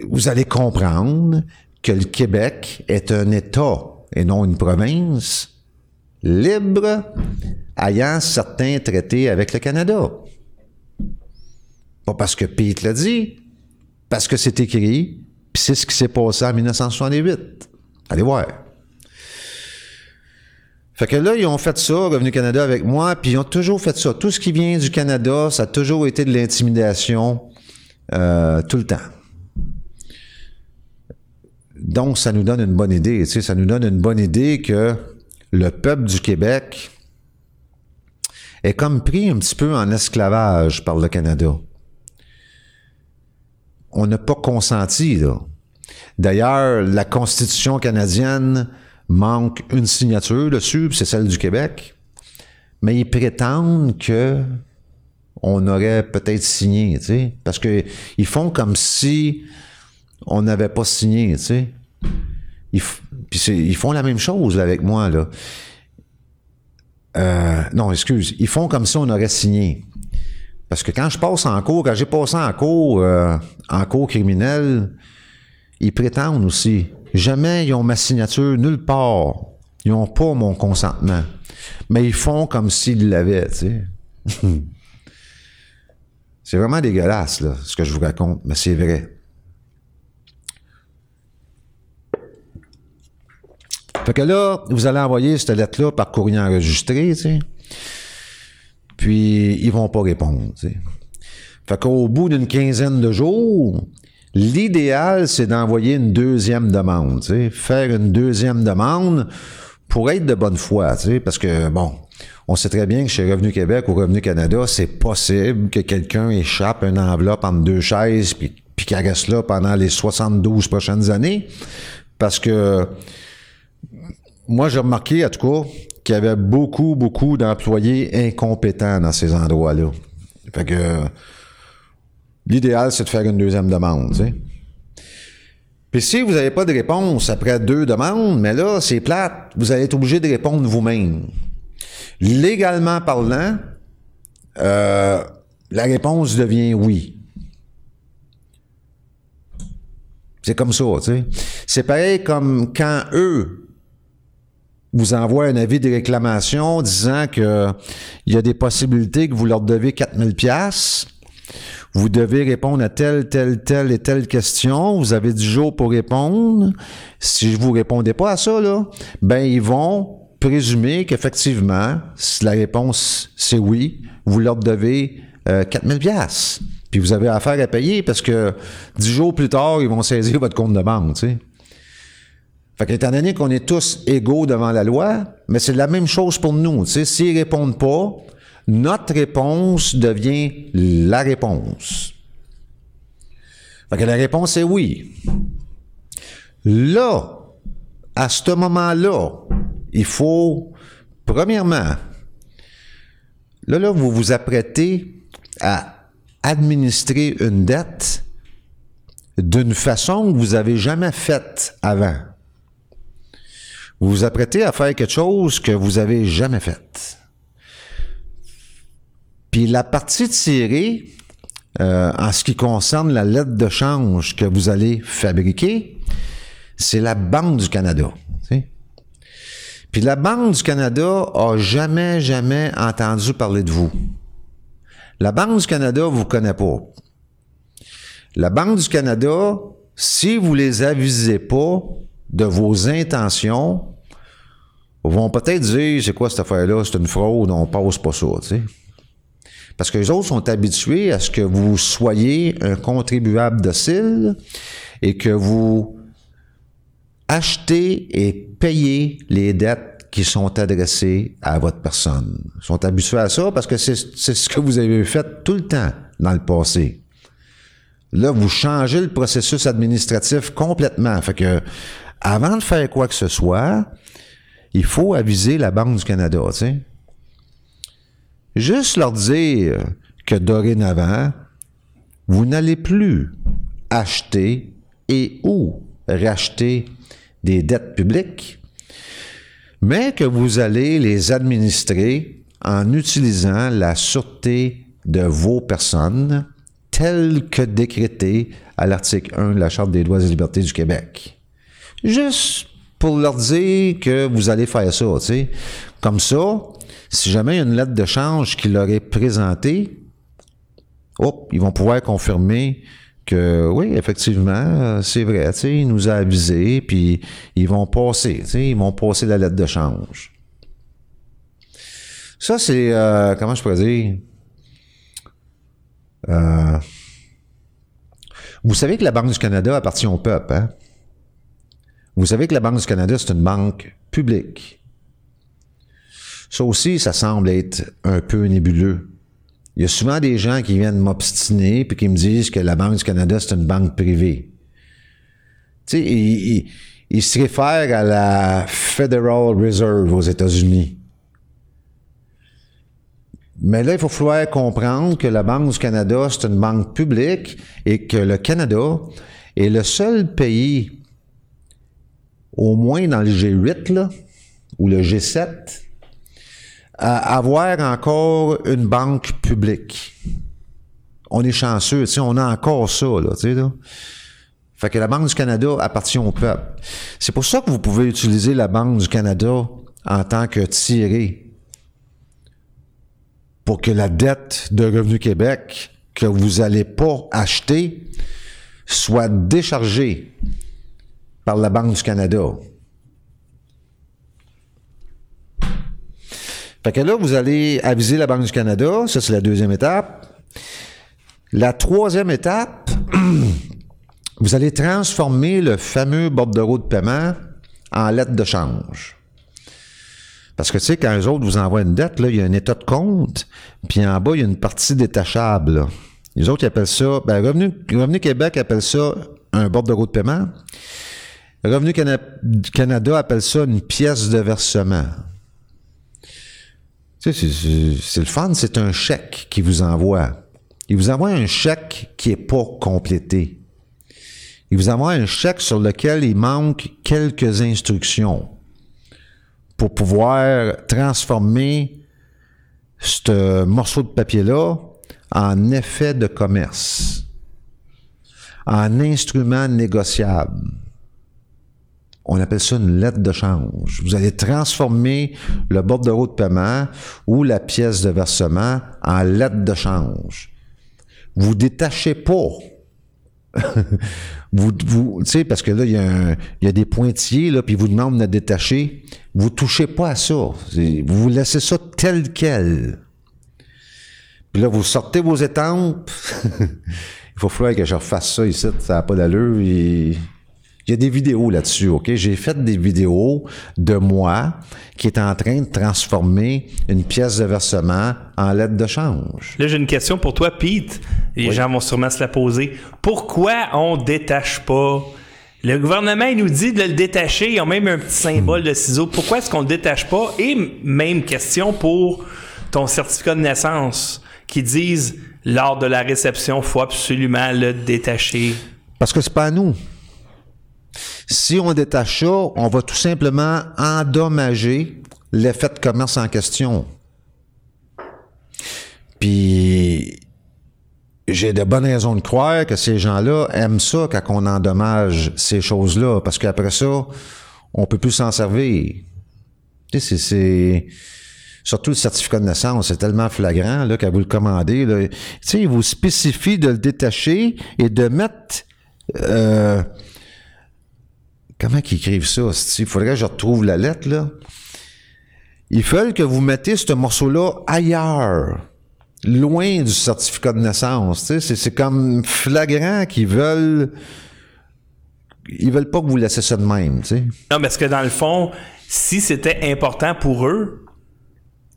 Speaker 2: Vous allez comprendre que le Québec est un État et non une province libre ayant certains traités avec le Canada. Pas parce que Pete l'a dit, parce que c'est écrit, puis c'est ce qui s'est passé en 1968. Allez voir. Fait que là, ils ont fait ça, Revenu Canada avec moi, puis ils ont toujours fait ça. Tout ce qui vient du Canada, ça a toujours été de l'intimidation euh, tout le temps. Donc, ça nous donne une bonne idée. Tu sais, ça nous donne une bonne idée que le peuple du Québec est comme pris un petit peu en esclavage par le Canada. On n'a pas consenti, là. D'ailleurs, la Constitution canadienne manque une signature dessus, c'est celle du Québec. Mais ils prétendent que on aurait peut-être signé, tu parce que ils font comme si on n'avait pas signé, tu sais. Ils, ils font la même chose avec moi. Euh, non, excuse, ils font comme si on aurait signé. Parce que quand je passe en cours, quand j'ai passé en cours, euh, en cours criminel, ils prétendent aussi. Jamais ils ont ma signature nulle part. Ils n'ont pas mon consentement. Mais ils font comme s'ils l'avaient, c'est vraiment dégueulasse, là, ce que je vous raconte, mais c'est vrai. Fait que là, vous allez envoyer cette lettre-là par courrier enregistré. Puis, ils vont pas répondre, tu. Fait qu'au bout d'une quinzaine de jours, L'idéal, c'est d'envoyer une deuxième demande, faire une deuxième demande pour être de bonne foi, parce que, bon, on sait très bien que chez Revenu Québec ou Revenu Canada, c'est possible que quelqu'un échappe une enveloppe entre deux chaises puis, puis qu'il reste là pendant les 72 prochaines années. Parce que moi, j'ai remarqué, en tout cas, qu'il y avait beaucoup, beaucoup d'employés incompétents dans ces endroits-là. Fait que l'idéal, c'est de faire une deuxième demande. Puis si vous n'avez pas de réponse après deux demandes, mais là, c'est plate, vous allez être obligé de répondre vous-même. Légalement parlant, euh, la réponse devient oui. C'est comme ça. C'est pareil comme quand eux vous envoient un avis de réclamation disant que il y a des possibilités que vous leur devez 4000 pièces. Vous devez répondre à telle, telle, telle et telle question. Vous avez 10 jours pour répondre. Si vous répondez pas à ça, là, ben, ils vont présumer qu'effectivement, si la réponse c'est oui, vous leur devez euh, 4000 pièces. Puis vous avez affaire à payer parce que dix jours plus tard, ils vont saisir votre compte de banque. Fait qu'étant donné qu'on est tous égaux devant la loi, mais c'est la même chose pour nous. S'ils répondent pas, notre réponse devient la réponse. La réponse est oui. Là, à ce moment-là, il faut, premièrement, là, là, vous vous apprêtez à administrer une dette d'une façon que vous n'avez jamais faite avant. Vous vous apprêtez à faire quelque chose que vous n'avez jamais fait. Puis la partie tirée, euh, en ce qui concerne la lettre de change que vous allez fabriquer, c'est la Banque du Canada. Puis la Banque du Canada a jamais, jamais entendu parler de vous. La Banque du Canada vous connaît pas. La Banque du Canada, si vous les avisez pas de vos intentions, vont peut-être dire c'est quoi cette affaire-là, c'est une fraude, on passe pas ça. Parce que les autres sont habitués à ce que vous soyez un contribuable docile et que vous achetez et payez les dettes qui sont adressées à votre personne. Ils sont habitués à ça parce que c'est ce que vous avez fait tout le temps dans le passé. Là, vous changez le processus administratif complètement. Fait que, avant de faire quoi que ce soit, il faut aviser la Banque du Canada, tu sais. Juste leur dire que dorénavant, vous n'allez plus acheter et ou racheter des dettes publiques, mais que vous allez les administrer en utilisant la sûreté de vos personnes telle que décrétée à l'article 1 de la Charte des droits et libertés du Québec. Juste pour leur dire que vous allez faire ça, tu sais. Comme ça, si jamais il y a une lettre de change qui leur est présentée, ils vont pouvoir confirmer que oui, effectivement, c'est vrai, il nous a avisé, puis ils vont passer, ils vont passer la lettre de change. Ça, c'est, euh, comment je pourrais dire, euh, vous savez que la Banque du Canada appartient au peuple, hein? Vous savez que la Banque du Canada, c'est une banque publique. Ça aussi, ça semble être un peu nébuleux. Il y a souvent des gens qui viennent m'obstiner puis qui me disent que la Banque du Canada, c'est une banque privée. Tu sais, ils, ils, se réfèrent à la Federal Reserve aux États-Unis. Mais là, il faut falloir comprendre que la Banque du Canada, c'est une banque publique et que le Canada est le seul pays, au moins dans le G8, là, ou le G7, à avoir encore une banque publique. On est chanceux, on a encore ça, là. Fait que la Banque du Canada appartient au peuple. C'est pour ça que vous pouvez utiliser la Banque du Canada en tant que tiré pour que la dette de Revenu Québec que vous n'allez pas acheter soit déchargée par la Banque du Canada. Fait que là, vous allez aviser la Banque du Canada, ça c'est la deuxième étape. La troisième étape, vous allez transformer le fameux bordereau de paiement en lettre de change. Parce que tu sais, quand les autres vous envoient une dette, là, il y a un état de compte, puis en bas, il y a une partie détachable. Les autres, ils appellent ça, ben, Revenu, Revenu Québec appelle ça un bordereau de paiement. Revenu Canada appelle ça une pièce de versement. C'est- le fun, c'est un chèque qu'il vous envoie. Il vous envoie un chèque qui est pas complété. Il vous envoie un chèque sur lequel il manque quelques instructions pour pouvoir transformer ce morceau de papier-là en effet de commerce, en instrument négociable. On appelle ça une lettre de change. Vous allez transformer le bordereau de paiement ou la pièce de versement en lettre de change. Vous détachez pas. vous, vous tu sais, parce que là, il y, y a des pointillés, là, puis vous demandent de détacher. Vous touchez pas à ça. Vous laissez ça tel quel. Puis là, vous sortez vos étampes. Il faut falloir que je refasse ça ici, ça n'a pas d'allure. Il y a des vidéos là-dessus, OK? J'ai fait des vidéos de moi qui est en train de transformer une pièce de versement en lettre de change.
Speaker 3: Là, j'ai une question pour toi, Pete. Les gens vont sûrement se la poser. Pourquoi on détache pas? Le gouvernement, il nous dit de le détacher. Ils ont même un petit symbole de ciseau. Pourquoi est-ce qu'on le détache pas? Et même question pour ton certificat de naissance qui disent lors de la réception, faut absolument le détacher.
Speaker 2: Parce que c'est pas à nous. Si on détache ça, on va tout simplement endommager l'effet de commerce en question. Puis, j'ai de bonnes raisons de croire que ces gens-là aiment ça quand on endommage ces choses-là, parce qu'après ça, on peut plus s'en servir. Tu sais, c'est-. Surtout le certificat de naissance, c'est tellement flagrant là, qu'à vous le commander. Il vous spécifie de le détacher et de mettre... euh, comment qu'ils écrivent ça? Il faudrait que je retrouve la lettre, là. Ils veulent que vous mettez ce morceau-là ailleurs, loin du certificat de naissance. C'est, c'est comme flagrant qu'ils veulent... Ils veulent pas que vous laissiez ça de même, tu sais.
Speaker 3: Non, parce que dans le fond, si c'était important pour eux,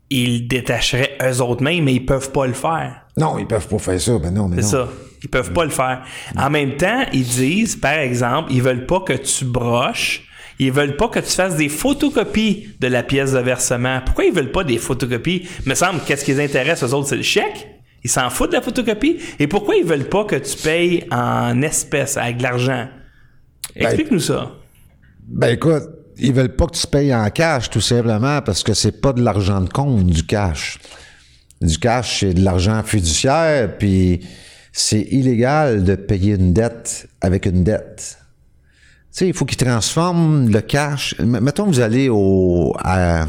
Speaker 3: ils détacheraient eux autres mêmes, mais ils peuvent pas le faire.
Speaker 2: Non, ils peuvent pas faire ça. Ben non, mais
Speaker 3: C'est ça. Ils peuvent pas le faire. En même temps, ils disent, par exemple, ils veulent pas que tu broches. Ils veulent pas que tu fasses des photocopies de la pièce de versement. Pourquoi ils veulent pas des photocopies? Il me semble, qu'est-ce qui les intéresse, aux autres, c'est le chèque. Ils s'en foutent de la photocopie. Et pourquoi ils veulent pas que tu payes en espèces, avec de l'argent? Explique-nous ça.
Speaker 2: Ben écoute, ils veulent pas que tu payes en cash, tout simplement, parce que c'est pas de l'argent de compte, du cash. Du cash, c'est de l'argent fiduciaire, puis c'est illégal de payer une dette avec une dette. Tu sais, il faut qu'ils transforment le cash. M- Mettons vous allez au, à,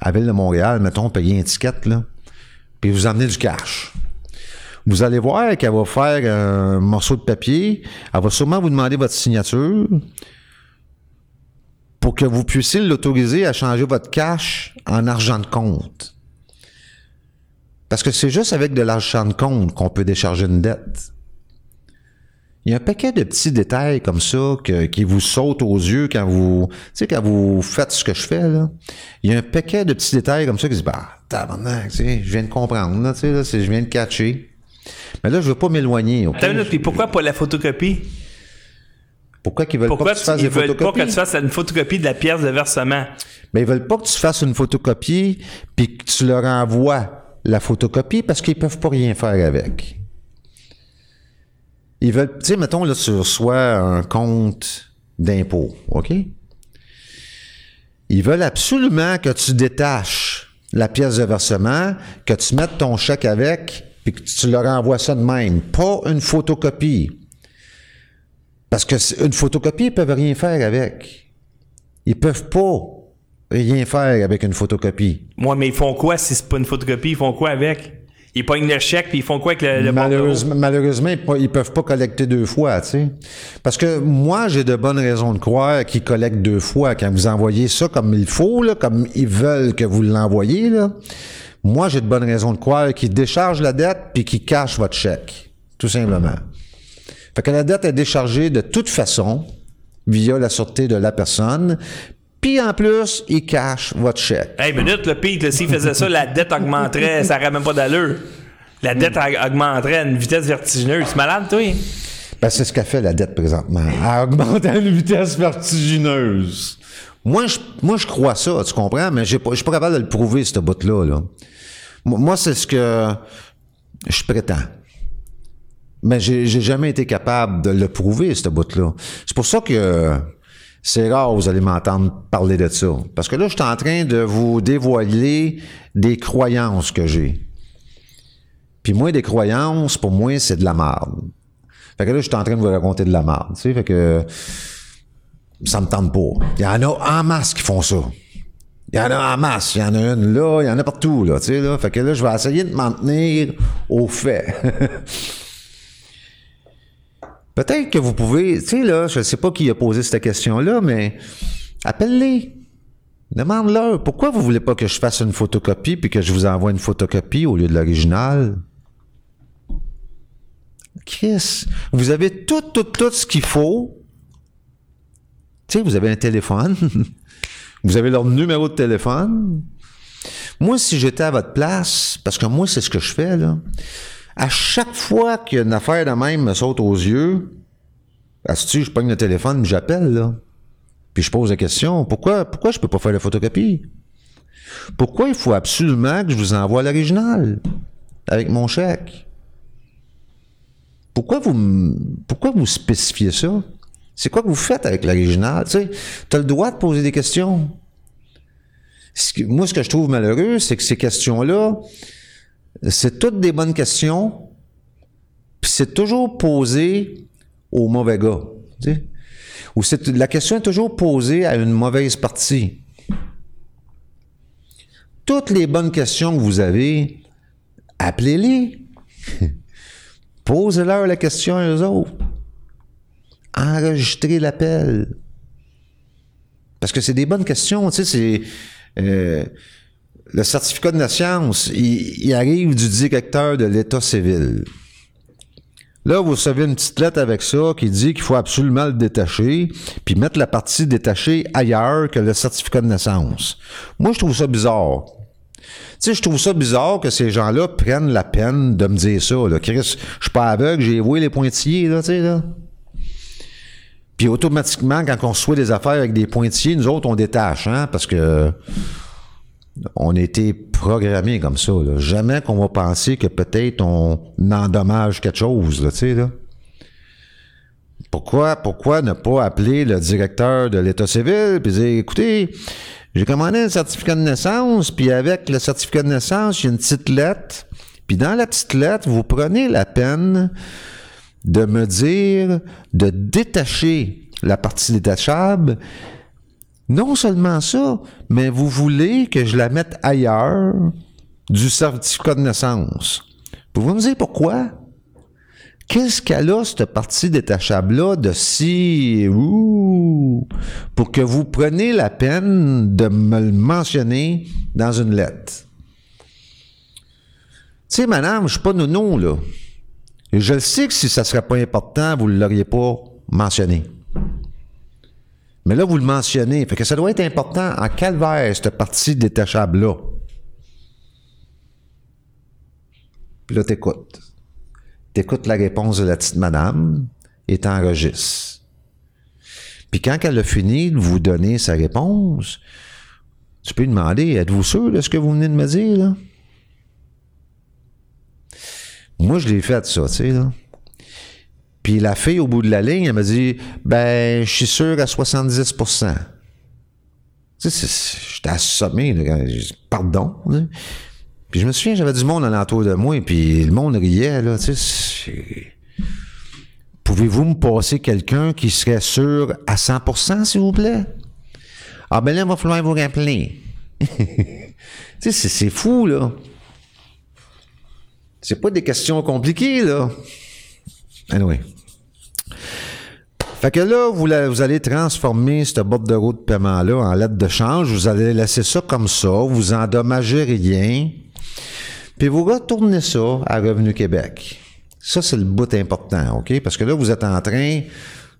Speaker 2: à Ville de Montréal, mettons, payer un ticket, là, puis vous emmenez du cash. Vous allez voir qu'elle va faire un morceau de papier. Elle va sûrement vous demander votre signature pour que vous puissiez l'autoriser à changer votre cash en argent de compte. Parce que c'est juste avec de l'argent de compte qu'on peut décharger une dette. Il y a un paquet de petits détails comme ça que- qui vous sautent aux yeux quand vous, tu sais, quand vous faites ce que je fais, là. Il y a un paquet de petits détails comme ça qui se disent, bah, tabarnak, tu sais, je viens de comprendre, là, tu sais, là, je viens de catcher. Mais là, je veux pas m'éloigner, OK?
Speaker 3: Attends puis pourquoi pas la photocopie?
Speaker 2: Pourquoi qu'ils veulent
Speaker 3: Pourquoi
Speaker 2: pas que tu fasses des
Speaker 3: pas que tu fasses une photocopie de la pièce de versement?
Speaker 2: Mais ils veulent pas que tu fasses une photocopie puis que tu leur envoies la photocopie parce qu'ils peuvent pas rien faire avec. Ils veulent, tu sais, mettons, là, tu reçois un compte d'impôt, OK? Ils veulent absolument que tu détaches la pièce de versement, que tu mettes ton chèque avec, puis que tu leur envoies ça de même. Pas une photocopie. Parce que c'est- une photocopie, ils peuvent rien faire avec. Ils peuvent pas rien faire avec une photocopie.
Speaker 3: Moi, mais ils font quoi si c'est pas une photocopie? Ils font quoi avec? Ils pognent le chèque puis ils font quoi avec le, le
Speaker 2: malheureusement, malheureusement, ils pe- ils peuvent pas collecter deux fois, tu sais. Parce que moi, j'ai de bonnes raisons de croire qu'ils collectent deux fois. Quand vous envoyez ça comme il faut, là, comme ils veulent que vous l'envoyez, là, moi, j'ai de bonnes raisons de croire qu'ils déchargent la dette puis qu'ils cachent votre chèque. Tout simplement. Fait que la dette est déchargée de toute façon via la sûreté de la personne. Puis en plus, ils cachent votre chèque.
Speaker 3: Hey, minute, le Pete, là, s'il faisait ça, la dette augmenterait, ça n'aurait même pas d'allure. La dette a- augmenterait à une vitesse vertigineuse. Tu es malade, toi?
Speaker 2: Ben, c'est ce qu'a fait la dette présentement. Elle augmente à une vitesse vertigineuse. Moi, je, moi, je crois ça, tu comprends? Mais je je suis pas, capable de le prouver, ce bout-là. Là. Moi, c'est ce que je prétends. Mais j'ai j'ai jamais été capable de le prouver, ce bout-là. C'est pour ça que c'est rare vous allez m'entendre parler de ça. Parce que là, je suis en train de vous dévoiler des croyances que j'ai. Puis moi, des croyances, pour moi, c'est de la merde. Fait que là, je suis en train de vous raconter de la merde. Tu sais, fait que ça me tente pas. Il y en a en masse qui font ça. Il y en a en masse. Il y en a une là, il y en a partout, là. Tu sais, là. Fait que là, je vais essayer de m'en tenir aux faits. Peut-être que vous pouvez, tu sais, là, je ne sais pas qui a posé cette question-là, mais appelle-les. Demande-leur, pourquoi vous voulez pas que je fasse une photocopie puis que je vous envoie une photocopie au lieu de l'original? Chris, vous avez tout, tout, tout ce qu'il faut. Tu sais, vous avez un téléphone. vous avez leur numéro de téléphone. Moi, si j'étais à votre place, parce que moi, c'est ce que je fais, là, à chaque fois qu'il y a une affaire de même me saute aux yeux, si je pogne le téléphone, j'appelle, là. Puis je pose la question, pourquoi, pourquoi je peux pas faire la photocopie? Pourquoi il faut absolument que je vous envoie l'original avec mon chèque? Pourquoi vous, spécifiez ça? C'est quoi que vous faites avec l'original? Tu as le droit de poser des questions. Moi, ce que je trouve malheureux, c'est que ces questions-là, c'est toutes des bonnes questions, puis c'est toujours posé au mauvais gars. Ou c'est, la question est toujours posée à une mauvaise partie. Toutes les bonnes questions que vous avez, appelez-les. Posez-leur la question à eux autres. Enregistrez l'appel. Parce que c'est des bonnes questions, tu sais, c'est... euh, le certificat de naissance, il, arrive du directeur de l'État civil. Là, vous recevez une petite lettre avec ça qui dit qu'il faut absolument le détacher, puis mettre la partie détachée ailleurs que le certificat de naissance. Moi, je trouve ça bizarre. Tu sais, je trouve ça bizarre que ces gens-là prennent la peine de me dire ça. Là. Chris, je suis pas aveugle, j'ai voué les pointillés, là, tu sais, là. Puis automatiquement, quand on reçoit des affaires avec des pointillés, nous autres, on détache, hein, parce que on a été programmés comme ça. Jamais qu'on va penser que peut-être on endommage quelque chose, tu sais. Pourquoi, pourquoi ne pas appeler le directeur de l'État civil puis dire, écoutez, j'ai commandé un certificat de naissance, puis avec le certificat de naissance, a une petite lettre. Puis dans la petite lettre, vous prenez la peine de me dire de détacher la partie détachable. Non seulement ça, mais vous voulez que je la mette ailleurs du certificat de naissance. Pouvez-vous me dire pourquoi? Qu'est-ce qu'elle a, cette partie détachable-là, de si... Ouh, pour que vous preniez la peine de me le mentionner dans une lettre? Tu sais, madame, je suis pas nounou, là. Et je le sais que si ça serait pas important, vous ne l'auriez pas mentionné. Mais là, vous le mentionnez. Fait que ça doit être important en calvaire, cette partie détachable-là? Puis là, t'écoutes. T'écoutes la réponse de la petite madame et t'enregistres. Puis quand elle a fini de vous donner sa réponse, tu peux lui demander, êtes-vous sûr de ce que vous venez de me dire? Moi, je l'ai fait, ça, tu sais, là. Puis la fille, au bout de la ligne, elle m'a dit, ben, je suis sûr à 70 Tu sais, j'étais assommé, là, pardon. Puis je me souviens, j'avais du monde alentour de moi, puis le monde riait, là, Pouvez-vous me passer quelqu'un qui serait sûr à 100% s'il vous plaît? Ah, ben là, il va falloir vous rappeler. tu sais, c'est- c'est fou, là. C'est pas des questions compliquées, là. Anyway. Fait que là, vous, allez transformer cette boîte de route de paiement-là en lettre de change. Vous allez laisser ça comme ça. Vous endommagez rien. Puis vous retournez ça à Revenu Québec. Ça, c'est le bout important, OK? Parce que là, vous êtes en train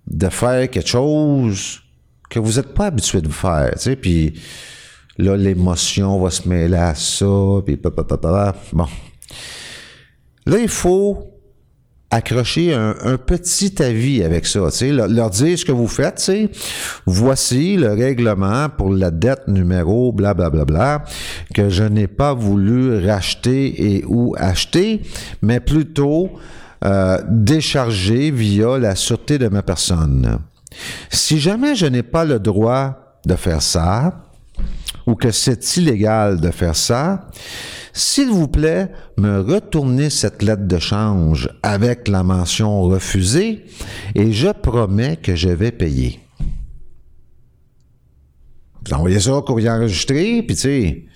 Speaker 2: de faire quelque chose que vous n'êtes pas habitué de faire, tu sais. Puis là, l'émotion va se mêler à ça, puis. Bon. Là, il faut accrocher un, petit avis avec ça, leur, leur dire ce que vous faites, sais, voici le règlement pour la dette numéro blablabla bla, bla, bla, que je n'ai pas voulu racheter et ou acheter, mais plutôt euh, décharger via la sûreté de ma personne. Si jamais je n'ai pas le droit de faire ça, ou que c'est illégal de faire ça, s'il vous plaît, me retournez cette lettre de change avec la mention refusée et je promets que je vais payer. Vous envoyez ça au courrier enregistré, puis tu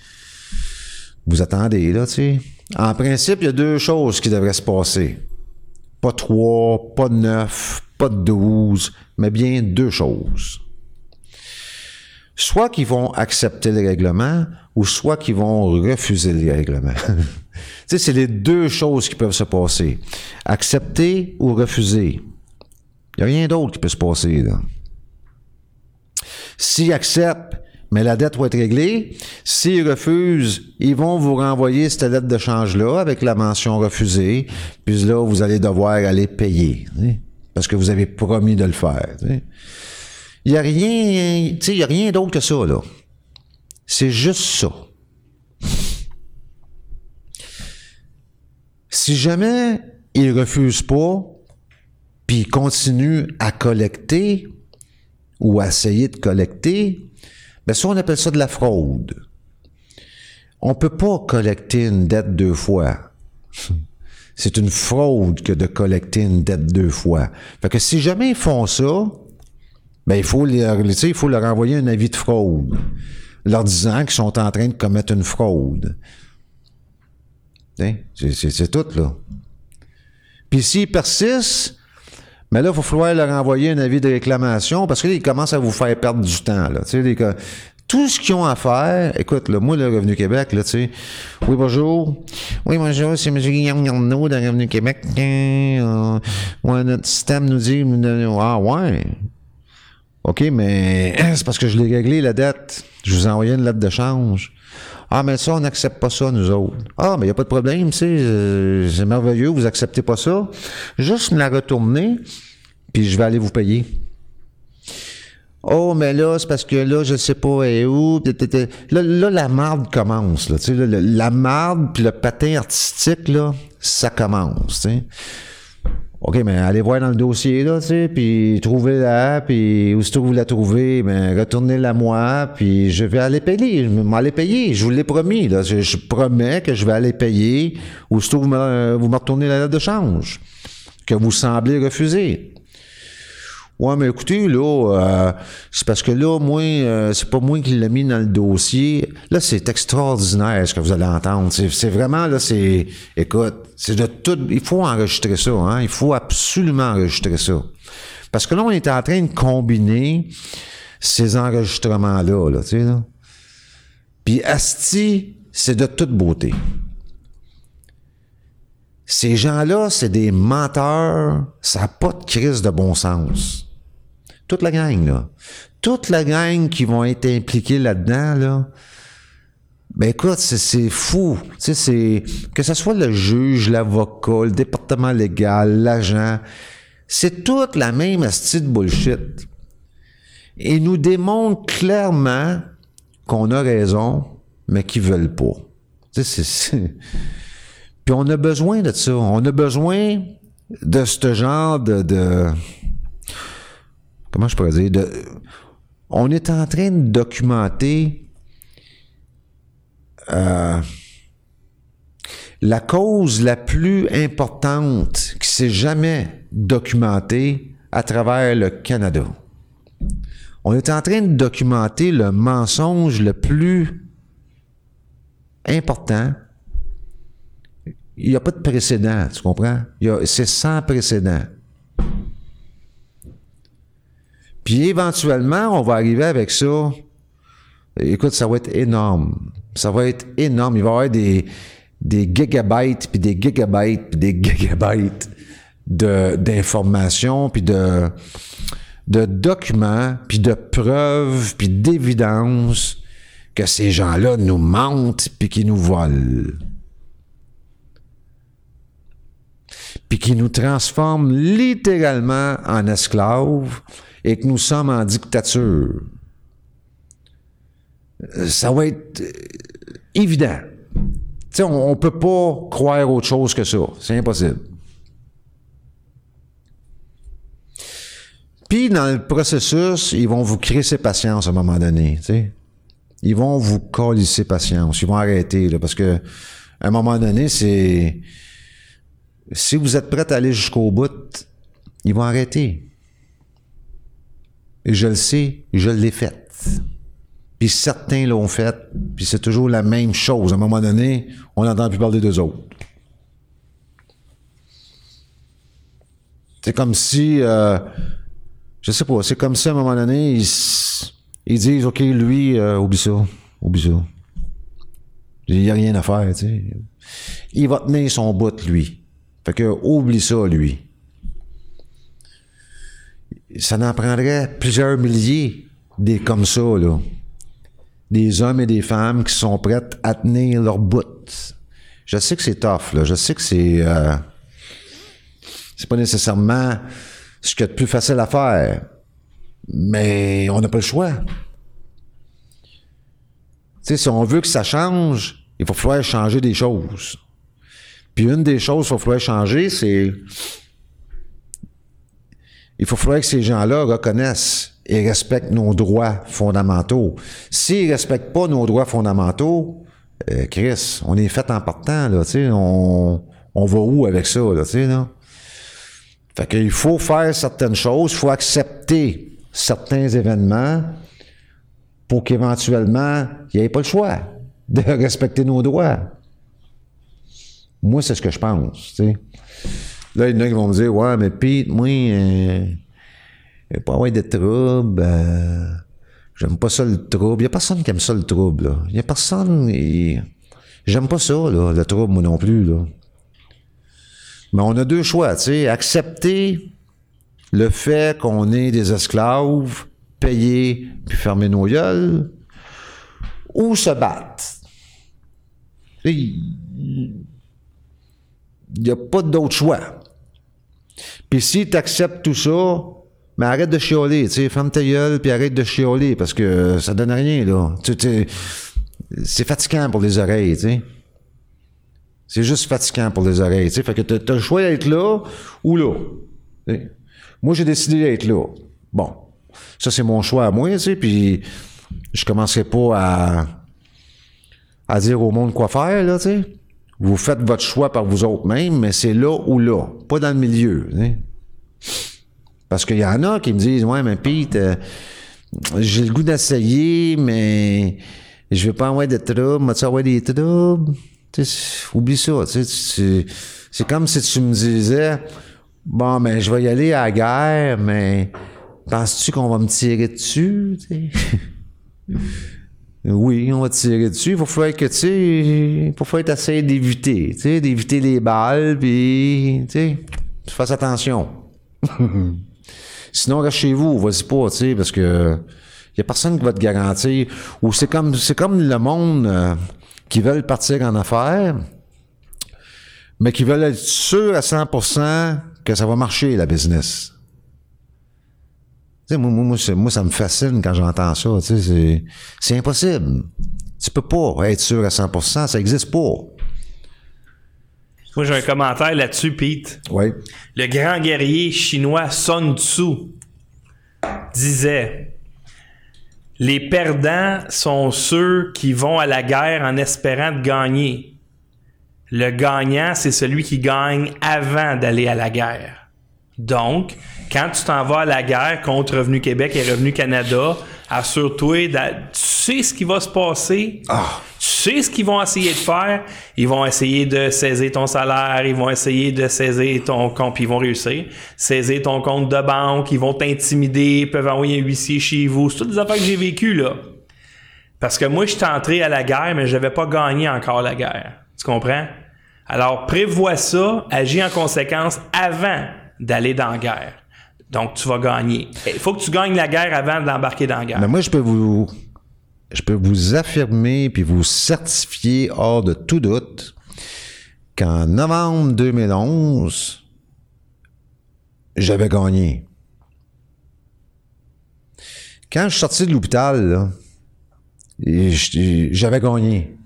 Speaker 2: vous attendez, là, tu. En principe, il y a deux choses qui devraient se passer. Pas trois, pas neuf, pas douze, mais bien deux choses soit qu'ils vont accepter le règlement ou soit qu'ils vont refuser le règlement. tu c'est les deux choses qui peuvent se passer. Accepter ou refuser. Il n'y a rien d'autre qui peut se passer. S'ils acceptent, mais la dette va être réglée. S'ils refusent, ils vont vous renvoyer cette lettre de change-là avec la mention refusée. Puis là, vous allez devoir aller payer. Parce que vous avez promis de le faire. Il n'y a rien, tu sais, il a rien d'autre que ça, là. C'est juste ça. Si jamais ils refusent pas, puis ils continuent à collecter ou à essayer de collecter, ben ça, on appelle ça de la fraude. On peut pas collecter une dette deux fois. C'est une fraude que de collecter une dette deux fois. Fait que si jamais ils font ça, ben, il faut, leur, il faut leur envoyer un avis de fraude, leur disant qu'ils sont en train de commettre une fraude. C'est tout, là. Puis s'ils persistent, mais là, il va falloir leur envoyer un avis de réclamation parce qu'ils commencent à vous faire perdre du temps. Là. Sais, tout ce qu'ils ont à faire, écoute, là, moi, le Revenu Québec, là, tu oui, bonjour. Oui, bonjour, c'est M. Guillaume Garneau de Revenu Québec. Euh, ouais, notre système nous dit, ah ouais, OK, mais c'est parce que je l'ai réglé, la dette. Je vous ai envoyé une lettre de change. Ah, mais ça, on n'accepte pas ça, nous autres. Ah, mais il n'y a pas de problème, euh, c'est merveilleux, vous acceptez pas ça. Juste me la retourner, puis je vais aller vous payer. Oh, mais là, c'est parce que là, je sais pas où. Là, là, la marde commence, là, sais, la marde puis le patin artistique, là, ça commence, tu sais. OK, mais allez voir dans le dossier, là, tu sais, puis trouvez-la, puis aussitôt que vous la trouvez, ben, retournez-la moi, puis je vais aller payer. Je vais aller payer. Je vous l'ai promis, là. Je, promets que je vais aller payer aussitôt que vous me, vous me retournez la lettre de change, que vous semblez refuser. Ouais, mais écoutez, là, euh, c'est parce que là, moi, euh, c'est pas moi qui l'ai mis dans le dossier. Là, c'est extraordinaire ce que vous allez entendre. C'est vraiment, là, c'est. Écoute, c'est de tout. Il faut enregistrer ça, hein. Il faut absolument enregistrer ça. Parce que là, on est en train de combiner ces enregistrements-là, là, tu sais, là. Puis Asti, c'est de toute beauté. Ces gens-là, c'est des menteurs, ça n'a pas de crise de bon sens. Toute la gang, là. Toute la gang qui vont être impliqués là-dedans, là. Ben écoute, c'est fou. Tu sais, c'est que ce soit le juge, l'avocat, le département légal, l'agent, c'est toute la même astuce de bullshit. Et nous démontrent clairement qu'on a raison, mais qu'ils veulent pas. Tu sais, c'est... Puis on a besoin de ça. On a besoin de ce genre de comment je pourrais dire, on est en train de documenter euh, la cause la plus importante qui s'est jamais documentée à travers le Canada. On est en train de documenter le mensonge le plus important. Il n'y a pas de précédent, tu comprends? C'est sans précédent. Puis éventuellement, on va arriver avec ça. Écoute, ça va être énorme. Ça va être énorme. Il va y avoir des, des gigabytes, puis des gigabytes, puis des gigabytes d'informations, puis de, de documents, puis de preuves, puis d'évidences que ces gens-là nous mentent, puis qu'ils nous volent. puis qui nous transforme littéralement en esclaves et que nous sommes en dictature. Euh, Ça va être euh, évident. On, on peut pas croire autre chose que ça. C'est impossible. Puis, dans le processus, ils vont vous créer ces patience à un moment donné. Ils vont vous colisser patience. Ils vont arrêter, parce que, à un moment donné, c'est... Si vous êtes prêt à aller jusqu'au bout, ils vont arrêter. Et je le sais, je l'ai fait. Puis certains l'ont fait, puis c'est toujours la même chose. À un moment donné, on n'entend plus parler d'eux autres. C'est comme si, euh, je sais pas, c'est comme si à un moment donné, ils, disent, OK, lui, euh, oublie ça, oublie ça. Il n'y a rien à faire, tu. Il va tenir son bout, lui. Fait que, oublie ça, lui. Ça n'en prendrait plusieurs milliers des comme ça, là. Des hommes et des femmes qui sont prêts à tenir leur bout. Je sais que c'est tough, là. Je sais que c'est... euh, c'est pas nécessairement ce qu'il y a de plus facile à faire. Mais on n'a pas le choix. Tu sais, si on veut que ça change, il va falloir changer des choses. Puis une des choses qu'il va falloir changer, c'est. Il faut que ces gens-là reconnaissent et respectent nos droits fondamentaux. S'ils respectent pas nos droits fondamentaux, euh, Chris, on est fait en partant, là, tu sais, on, on va où avec ça, là, tu sais, là? Fait qu'il faut faire certaines choses, il faut accepter certains événements pour qu'éventuellement, il n'y ait pas le choix de respecter nos droits. Moi, c'est ce que je pense, tu sais. Là, il y en a qui vont me dire, ouais, mais Pete, moi, euh, pas avoir de trouble. euh, j'aime pas ça le trouble. Il n'y a personne qui aime ça le trouble, là. Il n'y a personne. J'aime pas ça, là, le trouble, moi non plus, là. Mais on a deux choix, tu sais. Accepter le fait qu'on est des esclaves, payer puis fermer nos gueules, ou se battre. Il n'y a pas d'autre choix. Puis si tu acceptes tout ça, mais arrête de chialer, tu sais, ferme ta gueule, puis arrête de chialer, parce que ça donne rien, là. C'est fatigant pour les oreilles, tu sais. C'est juste fatigant pour les oreilles, tu sais. Fait que t'as, t'as le choix d'être là ou là. Moi, j'ai décidé d'être là. Bon. Ça, c'est mon choix à moi, tu sais, puis je commencerai pas à, à dire au monde quoi faire, là, tu sais. Vous faites votre choix par vous autres même, mais c'est là ou là, pas dans le milieu. Parce qu'il y en a qui me disent Ouais, mais Pete, euh, j'ai le goût d'essayer, mais je veux pas avoir de troubles. M'as-tu avoir des troubles? Oublie ça. C'est comme si tu me disais Bon, ben, je vais y aller à la guerre, mais penses-tu qu'on va me tirer dessus? Oui, on va te tirer dessus. Il va falloir que, tu sais, il va falloir que t'essayes d'éviter, tu sais, d'éviter les balles, puis, tu sais, tu fasses attention. Sinon, reste chez vous, vas-y pas, tu sais, parce que il y a personne qui va te garantir. Ou c'est comme, c'est comme le monde euh, qui veulent partir en affaires, mais qui veulent être sûrs à 100% que ça va marcher, la business. Moi, moi, moi, ça me fascine quand j'entends ça. C'est impossible. Tu peux pas être sûr à 100%, ça existe pas.
Speaker 3: Moi, j'ai un commentaire là-dessus, Pete.
Speaker 2: Oui.
Speaker 3: Le grand guerrier chinois Sun Tzu disait Les perdants sont ceux qui vont à la guerre en espérant de gagner. Le gagnant, c'est celui qui gagne avant d'aller à la guerre. Donc, quand tu t'en vas à la guerre contre Revenu Québec et Revenu Canada, assure-toi, tu sais ce qui va se passer,
Speaker 2: Ah.
Speaker 3: tu sais ce qu'ils vont essayer de faire. Ils vont essayer de saisir ton salaire, ils vont essayer de saisir ton compte, puis ils vont réussir. Saisir ton compte de banque, ils vont t'intimider, ils peuvent envoyer un huissier chez vous. C'est toutes des affaires que j'ai vécues, là. Parce que moi, je suis entré à la guerre, mais je n'avais pas gagné encore la guerre. Tu comprends? Alors, prévois ça, agis en conséquence avant d'aller dans la guerre. Donc, tu vas gagner. Il faut que tu gagnes la guerre avant d'embarquer dans la guerre.
Speaker 2: Mais moi, je peux vous, je peux vous affirmer puis vous certifier hors de tout doute qu'en novembre 2011, j'avais gagné. Quand je suis sorti de l'hôpital, j'avais gagné.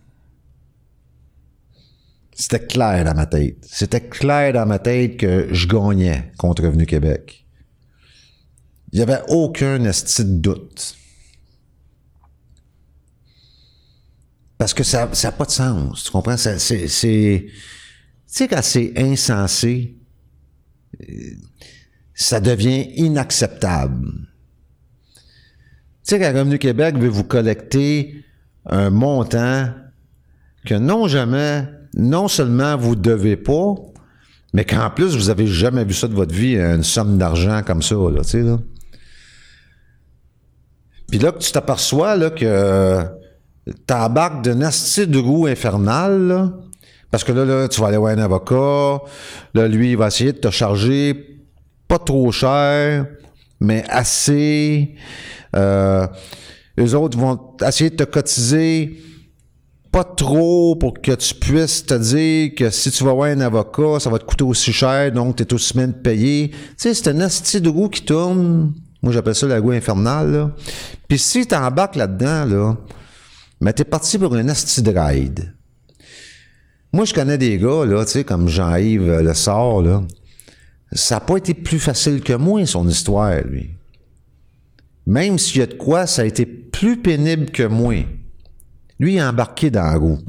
Speaker 2: C'était clair dans ma tête. C'était clair dans ma tête que je gagnais contre Revenu Québec. Il n'y avait aucun esti de doute. Parce que ça n'a pas de sens. Tu comprends? C'est. Tu sais, quand c'est insensé, euh, ça devient inacceptable. Tu sais, quand Revenu Québec veut vous collecter un montant que non jamais, non seulement vous ne devez pas, mais qu'en plus, vous avez jamais vu ça de votre vie, une somme d'argent comme ça, là, tu sais, là. Puis là, que tu t'aperçois, là, que t'embarques d'un asti de roue infernal, là, parce que là, là, tu vas aller voir un avocat, là, lui, il va essayer de te charger pas trop cher, mais assez. Euh, les autres vont essayer de te cotiser pas trop pour que tu puisses te dire que si tu vas voir un avocat, ça va te coûter aussi cher, donc tu es aussi payer. Tu sais, c'est un asti de roue qui tourne. Moi, j'appelle ça la roue infernale. Là. Puis si tu embarques là-dedans, là, mais t'es parti pour un asti de ride. Moi, je connais des gars, là, tu sais, comme Jean-Yves euh, Le Sort, là. Ça n'a pas été plus facile que moi, son histoire, lui. Même s'il y a de quoi, ça a été plus pénible que moi. Lui, il a embarqué dans la roue.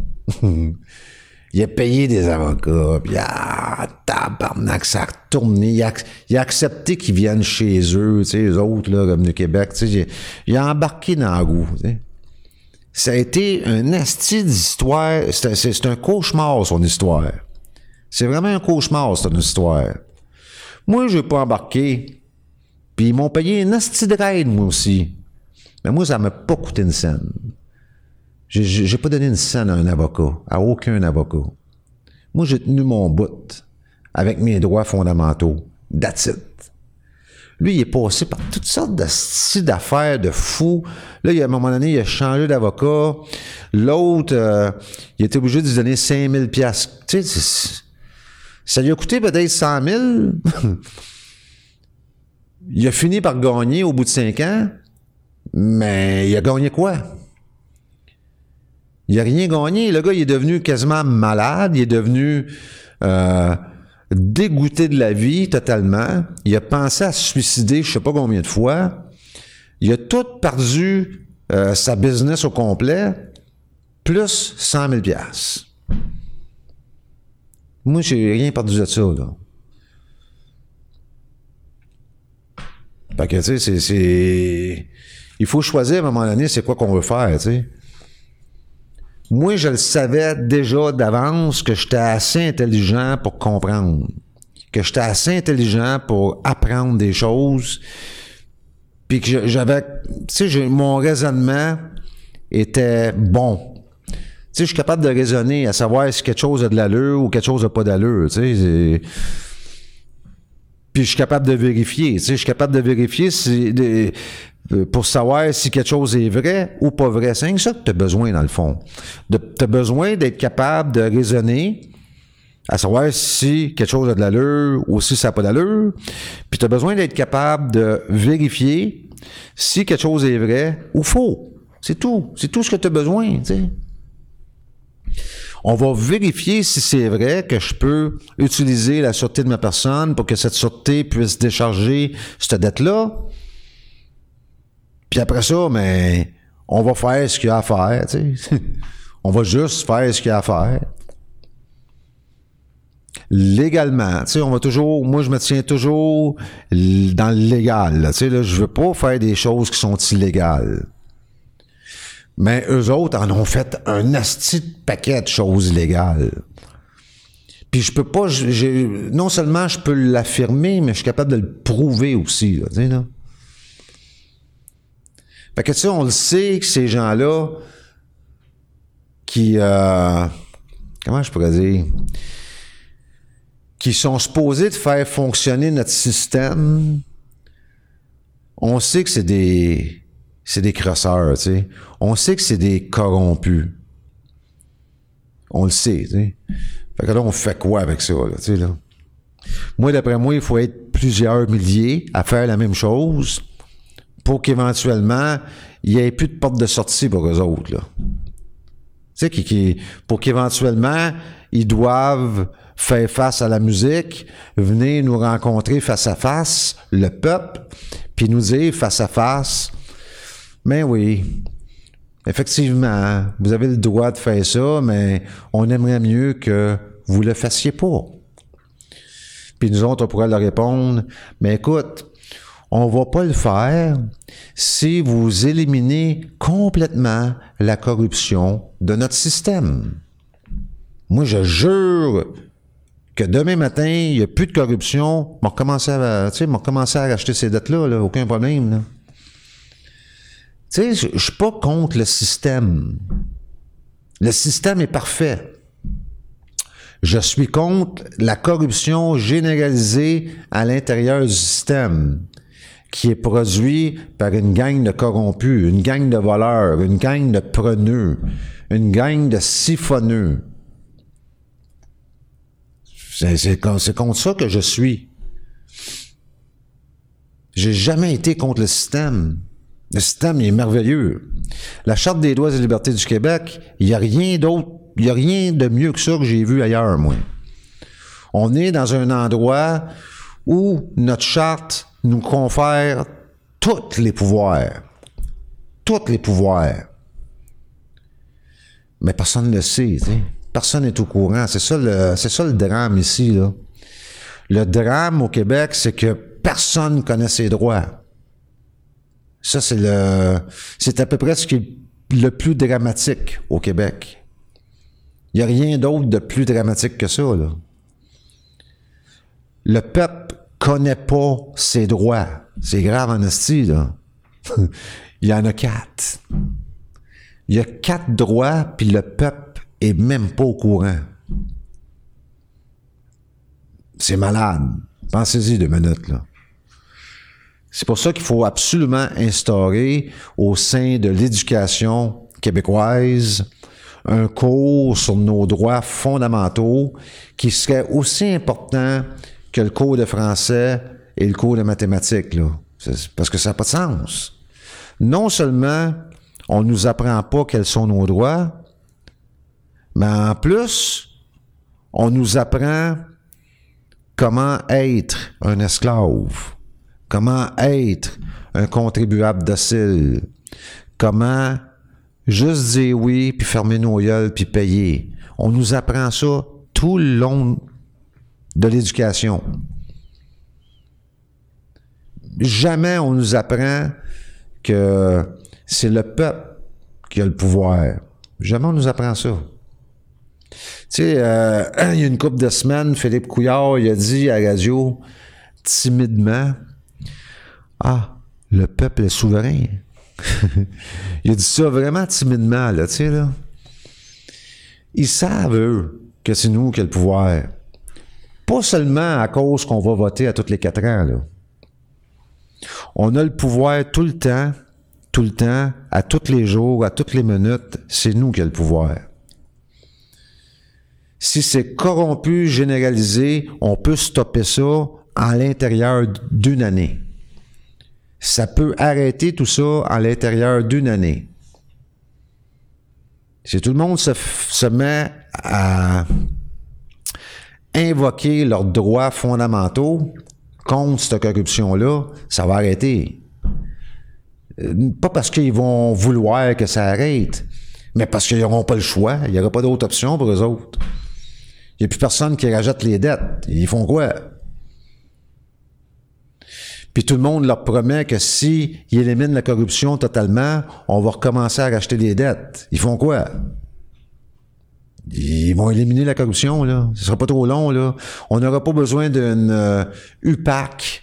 Speaker 2: il a payé des avocats, puis ah, tabarnak, ça a retourné. Il a, il a accepté qu'ils viennent chez eux, tu sais, les autres, là, comme du Québec, tu sais. Il, a embarqué dans la roue, tu sais. Ça a été un asti d'histoire. C'est un cauchemar, son histoire. C'est vraiment un cauchemar, son histoire. Moi, je n'ai pas embarqué. Puis ils m'ont payé un asti de raid, moi aussi. Mais moi, ça m'a pas coûté une scène. J'ai- pas donné une scène à un avocat, à aucun avocat. Moi, j'ai tenu mon bout avec mes droits fondamentaux. That's it. Lui, il est passé par toutes sortes d'affaires de fous. Là, il à un moment donné, il a changé d'avocat. L'autre, euh, il était obligé de lui donner 5000 piastres. Tu sais, ça lui a coûté peut-être 100 000. il a fini par gagner au bout de 5 ans. Mais il a gagné quoi? Il a rien gagné. Le gars, il est devenu quasiment malade. Il est devenu euh, dégoûté de la vie totalement. Il a pensé à se suicider, je sais pas combien de fois. Il a tout perdu euh, sa business au complet, plus 100 000 piastres. Moi, j'ai rien perdu de ça, là. Fait que, tu sais, c'est... Il faut choisir à un moment donné, c'est quoi qu'on veut faire, tu sais. Moi, je le savais déjà d'avance que j'étais assez intelligent pour comprendre. Que j'étais assez intelligent pour apprendre des choses. Puis que j'avais... Tu sais, mon raisonnement était bon. Tu sais, je suis capable de raisonner à savoir si quelque chose a de l'allure ou quelque chose n'a pas d'allure, tu sais. Puis je suis capable de vérifier. Tu sais, je suis capable de vérifier euh, pour savoir si quelque chose est vrai ou pas vrai. C'est ça que tu as besoin, dans le fond. Tu as besoin d'être capable de raisonner à savoir si quelque chose a de l'allure ou si ça n'a pas d'allure. Puis tu as besoin d'être capable de vérifier si quelque chose est vrai ou faux. C'est tout. C'est tout ce que tu as besoin, tu sais. On va vérifier si c'est vrai que je peux utiliser la sûreté de ma personne pour que cette sûreté puisse décharger cette dette-là. Puis après ça, mais on va faire ce qu'il y a à faire, on va juste faire ce qu'il y a à faire. Légalement, tu on va toujours, moi je me tiens toujours dans le légal, là, tu sais, je veux pas faire des choses qui sont illégales. Mais eux autres en ont fait un asti de paquet de choses illégales. Puis je peux pas, non seulement je peux l'affirmer, mais je suis capable de le prouver aussi, là, tu sais. Fait que tu sais, on le sait que ces gens-là qui, euh, comment je pourrais dire, qui sont supposés de faire fonctionner notre système, on sait que c'est des, c'est des crosseurs, tu sais. On sait que c'est des corrompus. On le sait, tu sais. Fait que là, on fait quoi avec ça, tu sais, là? Moi, d'après moi, il faut être plusieurs milliers à faire la même chose pour qu'éventuellement, il n'y ait plus de porte de sortie pour eux autres. Tu sais, pour qu'éventuellement, ils doivent faire face à la musique, venir nous rencontrer face à face, le peuple, puis nous dire face à face, mais oui, effectivement, vous avez le droit de faire ça, mais on aimerait mieux que vous le fassiez pas. Puis nous autres, on pourrait leur répondre, mais écoute, on va pas le faire si vous éliminez complètement la corruption de notre système. Moi, je jure que demain matin, il n'y a plus de corruption, m'ont commencé à, tu sais, commencé à racheter ces dettes-là, là, aucun problème. Sais, je, suis pas contre le système. Le système est parfait. Je suis contre la corruption généralisée à l'intérieur du système qui est produit par une gang de corrompus, une gang de voleurs, une gang de preneux, une gang de siphonneux. C'est contre ça que je suis. J'ai jamais été contre le système. Le système est merveilleux. La Charte des droits et libertés du Québec, il n'y a rien d'autre, il n'y a rien de mieux que ça que j'ai vu ailleurs, moi. On est dans un endroit où notre charte nous confère tous les pouvoirs. Tous les pouvoirs. Mais personne ne le sait. Personne n'est au courant. C'est ça le, c'est ça le drame ici, là. Le drame au Québec, c'est que personne connaît ses droits. Ça, c'est le, c'est à peu près ce qui est le plus dramatique au Québec. Il n'y a rien d'autre de plus dramatique que ça. Le peuple connaît pas ses droits. C'est grave en. Il y en a quatre. Il y a quatre droits, puis le peuple est même pas au courant. C'est malade. Pensez-y deux minutes, là. C'est pour ça qu'il faut absolument instaurer au sein de l'éducation québécoise un cours sur nos droits fondamentaux qui serait aussi important que le cours de français et le cours de mathématiques, là. Parce que ça n'a pas de sens. Non seulement on ne nous apprend pas quels sont nos droits, mais en plus, on nous apprend comment être un esclave, comment être un contribuable docile, comment juste dire oui, puis fermer nos gueules, puis payer? On nous apprend ça tout le long de l'éducation. Jamais on nous apprend que c'est le peuple qui a le pouvoir. Jamais on nous apprend ça. Tu sais, euh, il y a une couple de semaines, Philippe Couillard, il a dit à la radio, timidement, Ah, le peuple est souverain. il a dit ça vraiment timidement, là, tu sais, là. Ils savent, eux, que c'est nous qui avons le pouvoir. Pas seulement à cause qu'on va voter à tous les quatre ans. On a le pouvoir tout le temps, tout le temps, à tous les jours, à toutes les minutes. C'est nous qui avons le pouvoir. Si c'est corrompu, généralisé, on peut stopper ça à l'intérieur d'une année. Ça peut arrêter tout ça à l'intérieur d'une année. Si tout le monde se, met à invoquer leurs droits fondamentaux contre cette corruption-là, ça va arrêter. Pas parce qu'ils vont vouloir que ça arrête, mais parce qu'ils n'auront pas le choix. Il n'y aura pas d'autre option pour eux autres. Il n'y a plus personne qui rajoute les dettes. Ils font quoi? Puis tout le monde leur promet que si éliminent la corruption totalement, on va recommencer à racheter des dettes. Ils font quoi? Ils vont éliminer la corruption, là. Ce sera pas trop long, là. On n'aura pas besoin d'une euh, UPAC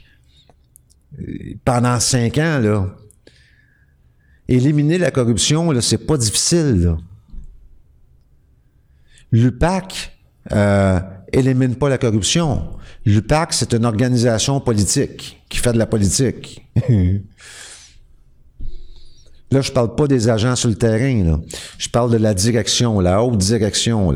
Speaker 2: euh, pendant cinq ans, là. Éliminer la corruption, là, c'est pas difficile, là. L'UPAC euh, élimine pas la corruption. L'UPAC, c'est une organisation politique qui fait de la politique. Là, je parle pas des agents sur le terrain. Je parle de la direction, la haute direction,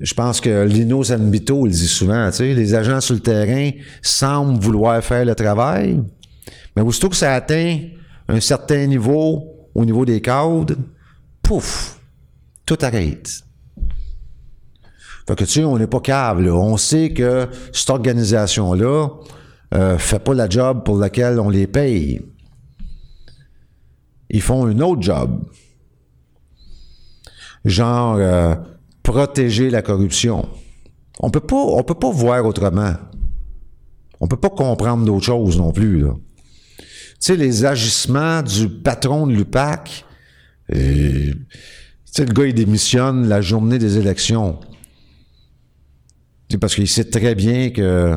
Speaker 2: je pense que Lino Zanbito le dit souvent, tu sais, les agents sur le terrain semblent vouloir faire le travail, mais aussitôt que ça atteint un certain niveau au niveau des cadres, pouf, tout arrête. Fait que tu sais, on n'est pas cave, là. On sait que cette organisation-là euh, fait pas la job pour laquelle on les paye. Ils font un autre job. Genre euh, protéger la corruption. On peut pas, on peut pas voir autrement. On peut pas comprendre d'autres choses non plus. Tu sais, les agissements du patron de l'UPAC, euh, tu sais, le gars, il démissionne la journée des élections. Tu sais, parce qu'il sait très bien que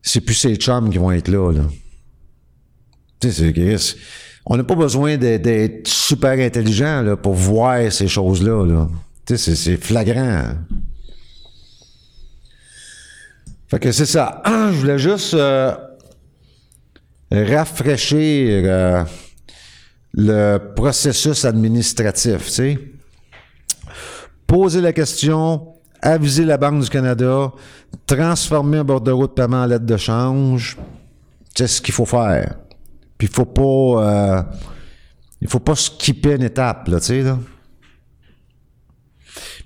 Speaker 2: c'est plus ses chums qui vont être là, là. C'est- on n'a pas besoin d'être- super intelligent là, pour voir ces choses-là. Là. C'est- flagrant. Fait que c'est ça. Je voulais juste euh, rafraîchir euh, le processus administratif. Poser la question, aviser la Banque du Canada, transformer un bordereau de paiement en lettre de change. C'est ce qu'il faut faire. Puis il faut pas euh, il faut pas skipper une étape, là, tu sais.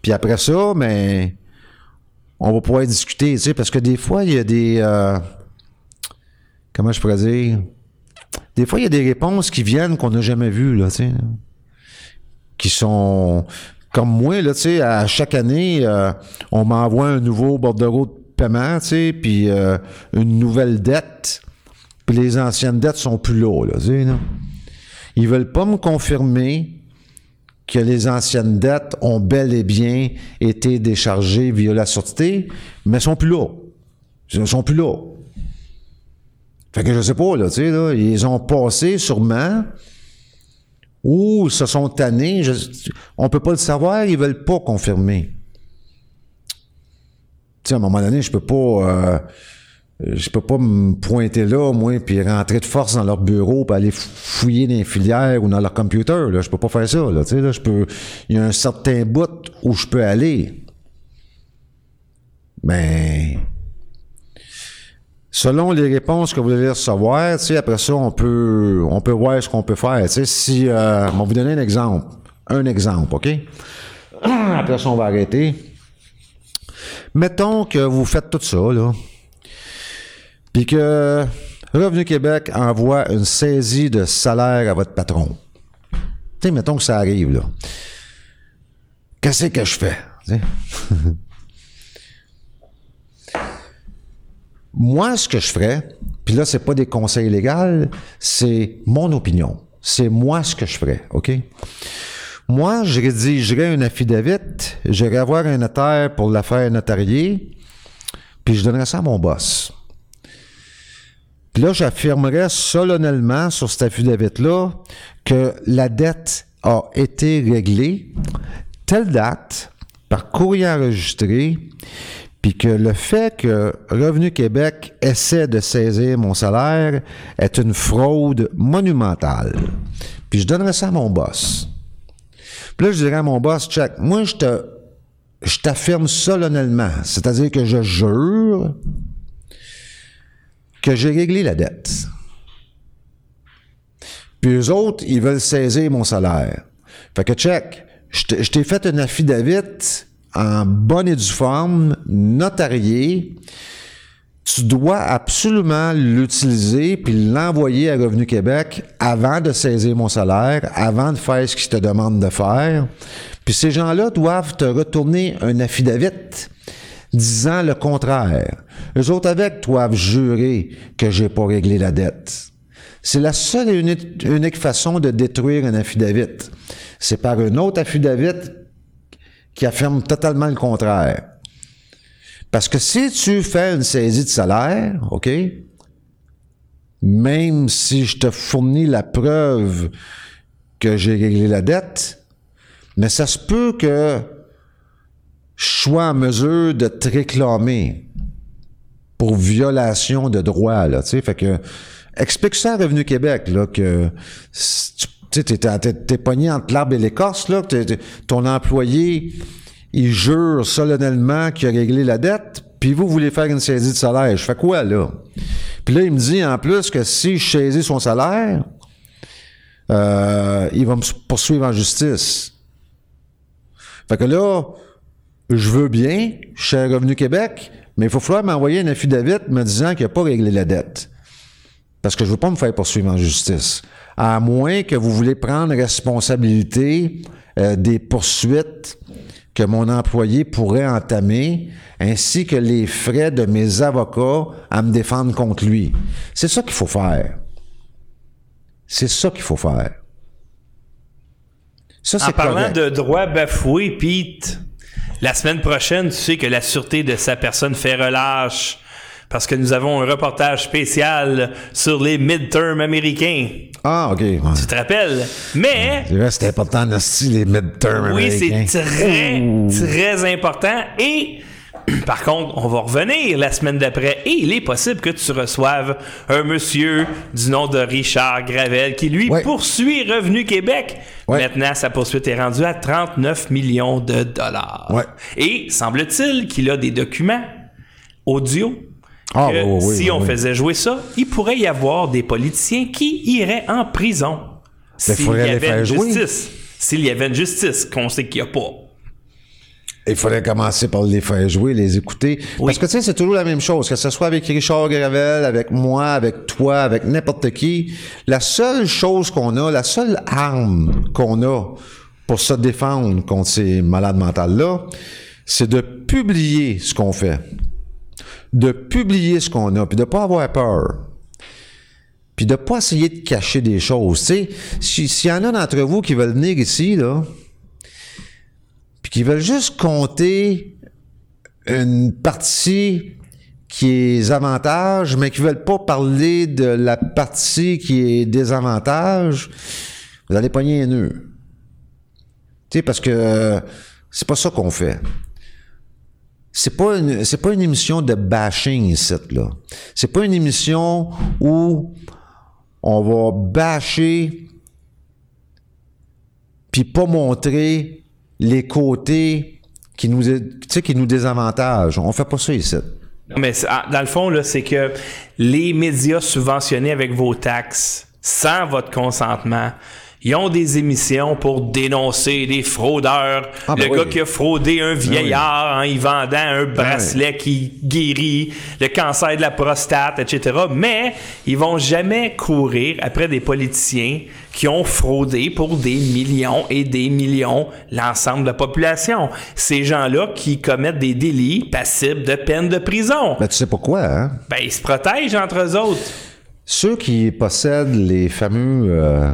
Speaker 2: Puis après ça, mais on va pouvoir discuter, tu sais, parce que des fois, il y a des euh, comment je pourrais dire? Des fois, il y a des réponses qui viennent qu'on n'a jamais vues, là, tu sais. Qui sont comme moi, là, tu à chaque année, euh, on m'envoie un nouveau bordereau de paiement, tu sais, puis euh, une nouvelle dette, puis les anciennes dettes sont plus là, là, tu sais. Ils veulent pas me confirmer que les anciennes dettes ont bel et bien été déchargées via la sûreté, mais sont plus là. Ils sont plus là. Fait que je sais pas, là, tu sais, ils ont passé sûrement ou se sont tannés. Je- on peut pas le savoir, ils veulent pas confirmer. Tu sais, à un moment donné, je peux pas... euh, je peux pas me pointer là, moi, puis rentrer de force dans leur bureau, puis aller fou- fouiller dans les filières ou dans leur computer. Là. Je peux pas faire ça. Là, tu sais, là, je peux. Il y a un certain bout où je peux aller. Mais selon les réponses que vous allez recevoir, après ça, on peut, on peut voir ce qu'on peut faire. Si, euh, on va vous donner un exemple. Un exemple, OK? Après ça, on va arrêter. Mettons que vous faites tout ça, là. Puis que Revenu Québec envoie une saisie de salaire à votre patron. Tu mettons que ça arrive, là. Qu'est-ce que je fais? Tu sais? Moi, ce que je ferais, puis là, c'est pas des conseils légaux, c'est mon opinion. C'est moi ce que je ferais, OK? Moi, je rédigerais un affidavit, j'irais voir un notaire pour la faire notarier, puis je donnerais ça à mon boss. Puis là, j'affirmerais solennellement sur cet affidavit-là que la dette a été réglée telle date par courrier enregistré, puis que le fait que Revenu Québec essaie de saisir mon salaire est une fraude monumentale. Puis je donnerais ça à mon boss. Puis là, je dirais à mon boss, check, moi, je te, je t'affirme solennellement, c'est-à-dire que je jure que j'ai réglé la dette. Puis eux autres, ils veulent saisir mon salaire. Fait que check, je t'ai- je t'ai fait un affidavit en bonne et due forme, notarié. Tu dois absolument l'utiliser puis l'envoyer à Revenu Québec avant de saisir mon salaire, avant de faire ce qu'ils te demandent de faire. Puis ces gens-là doivent te retourner un affidavit disant le contraire. Eux autres avec doivent jurer que j'ai pas réglé la dette. C'est la seule et unique façon de détruire un affidavit. C'est par un autre affidavit qui affirme totalement le contraire. Parce que si tu fais une saisie de salaire, OK, même si je te fournis la preuve que j'ai réglé la dette, mais ça se peut que je sois en mesure de te réclamer pour violation de droit, là, tu sais, fait que explique ça à Revenu Québec, là, que si tu tu sais, t'es, pogné entre l'arbre et l'écorce, là, ton employé, il jure solennellement qu'il a réglé la dette, puis vous voulez faire une saisie de salaire. Je fais quoi, là? Puis là, il me dit en plus que si je saisis son salaire, euh, il va me poursuivre en justice. Fait que là, je veux bien, je suis Revenu Québec, mais il faut falloir m'envoyer un affidavit me disant qu'il n'a pas réglé la dette. Parce que je ne veux pas me faire poursuivre en justice. À moins que vous voulez prendre responsabilité euh, des poursuites que mon employé pourrait entamer, ainsi que les frais de mes avocats à me défendre contre lui. C'est ça qu'il faut faire. C'est ça qu'il faut faire.
Speaker 3: Ça, en parlant de droits bafoués, Pete, la semaine prochaine, tu sais que la sûreté de sa personne fait relâche parce que nous avons un reportage spécial sur les midterms américains.
Speaker 2: Ah, OK.
Speaker 3: Tu te rappelles? Mais...
Speaker 2: C'est important, les midterms
Speaker 3: oui, américains. Oui, c'est très, très important. Et par contre, on va revenir la semaine d'après et il est possible que tu reçoives un monsieur du nom de Richard Gravel qui, lui, poursuit Revenu Québec. Maintenant, sa poursuite est rendue à 39 millions de dollars. Et semble-t-il qu'il a des documents audio ah, que si on faisait jouer ça, il pourrait y avoir des politiciens qui iraient en prison s'il y avait une justice. S'il y avait une justice, qu'on sait qu'il n'y a pas.
Speaker 2: Il faudrait commencer par les faire jouer, les écouter. Parce que tu sais, c'est toujours la même chose, que ce soit avec Richard Gravel, avec moi, avec toi, avec n'importe qui. La seule chose qu'on a, la seule arme qu'on a pour se défendre contre ces malades mentales-là, c'est de publier ce qu'on fait. De publier ce qu'on a, puis de pas avoir peur. Puis de pas essayer de cacher des choses. S'il y en a d'entre vous qui veulent venir ici, là, puis qui veulent juste compter une partie qui est avantage, mais qui veulent pas parler de la partie qui est désavantage, vous allez pogner un nœud. Parce que c'est pas ça qu'on fait. C'est pas une, c'est pas une émission de bashing ici, là. C'est pas une émission où on va bâcher puis pas montrer les côtés qui nous, qui nous désavantagent. On fait pas ça ici.
Speaker 3: mais ah, dans le fond, là, c'est que les médias subventionnés avec vos taxes, sans votre consentement, ils ont des émissions pour dénoncer des fraudeurs. Ah, le ben gars qui a fraudé un ben vieillard en y vendant un ben bracelet qui guérit le cancer de la prostate, etc. Mais ils vont jamais courir après des politiciens qui ont fraudé pour des millions et des millions l'ensemble de la population. Ces gens-là qui commettent des délits passibles de peine de prison.
Speaker 2: Ben, tu sais pourquoi, hein?
Speaker 3: Ben, ils se protègent entre eux autres.
Speaker 2: Ceux qui possèdent les fameux... Euh,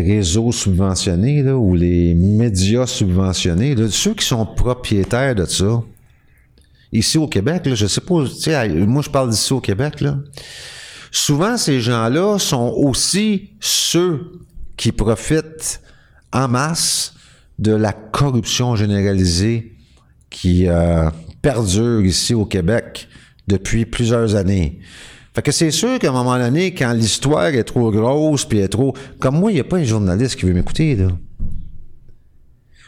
Speaker 2: réseaux subventionnés ou les médias subventionnés, ceux qui sont propriétaires de ça, ici au Québec, là, je sais pas, moi je parle d'ici au Québec, là, souvent ces gens-là sont aussi ceux qui profitent en masse de la corruption généralisée qui euh, perdure ici au Québec depuis plusieurs années. Fait que c'est sûr qu'à un moment donné, quand l'histoire est trop grosse, puis est trop... Comme moi, il n'y a pas un journaliste qui veut m'écouter, là.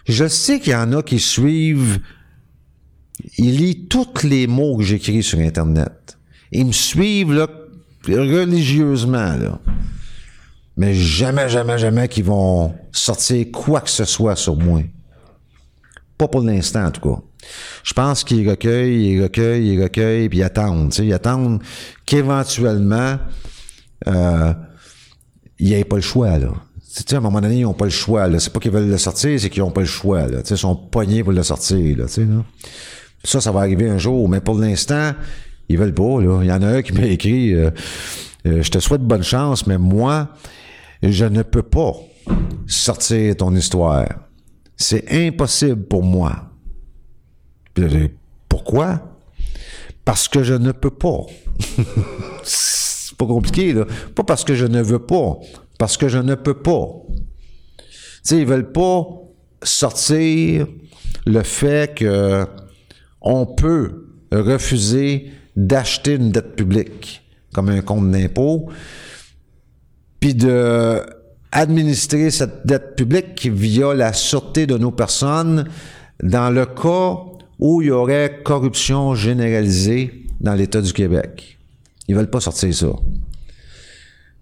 Speaker 2: Je sais qu'il y en a qui suivent... Ils lisent tous les mots que j'écris sur Internet. Ils me suivent, là, religieusement, là. Mais jamais, jamais, jamais qu'ils vont sortir quoi que ce soit sur moi. Pas pour l'instant, en tout cas. Je pense qu'ils recueillent, ils recueillent, ils recueillent, puis ils attendent. Ils attendent qu'éventuellement, euh, ils n'aient pas le choix. Là. à un moment donné, ils n'ont pas le choix. C'est pas qu'ils veulent le sortir, c'est qu'ils n'ont pas le choix. Là. Ils sont poignés pour le sortir. Là, là. Ça, ça va arriver un jour, mais pour l'instant, ils veulent pas. Là. Il y en a un qui m'a écrit euh, euh, Je te souhaite bonne chance, mais moi, je ne peux pas sortir ton histoire. C'est impossible pour moi. Pourquoi? Parce que je ne peux pas. c'est pas compliqué, là. Pas parce que je ne veux pas, parce que je ne peux pas. Tu sais, ils veulent pas sortir le fait que on peut refuser d'acheter une dette publique comme un compte d'impôt, puis de administrer cette dette publique via la sûreté de nos personnes dans le cas où il y aurait corruption généralisée dans l'État du Québec. Ils veulent pas sortir ça.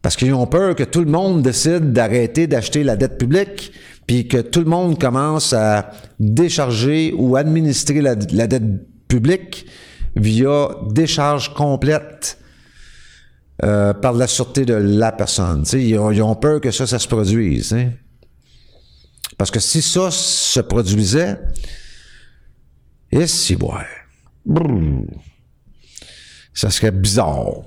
Speaker 2: Parce qu'ils ont peur que tout le monde décide d'arrêter d'acheter la dette publique, puis que tout le monde commence à décharger ou administrer la, dette publique via décharge complète euh, par la sûreté de la personne. Ils ont, peur que ça, se produise. sais. Parce que si ça se produisait, et si, brrr, ça serait bizarre.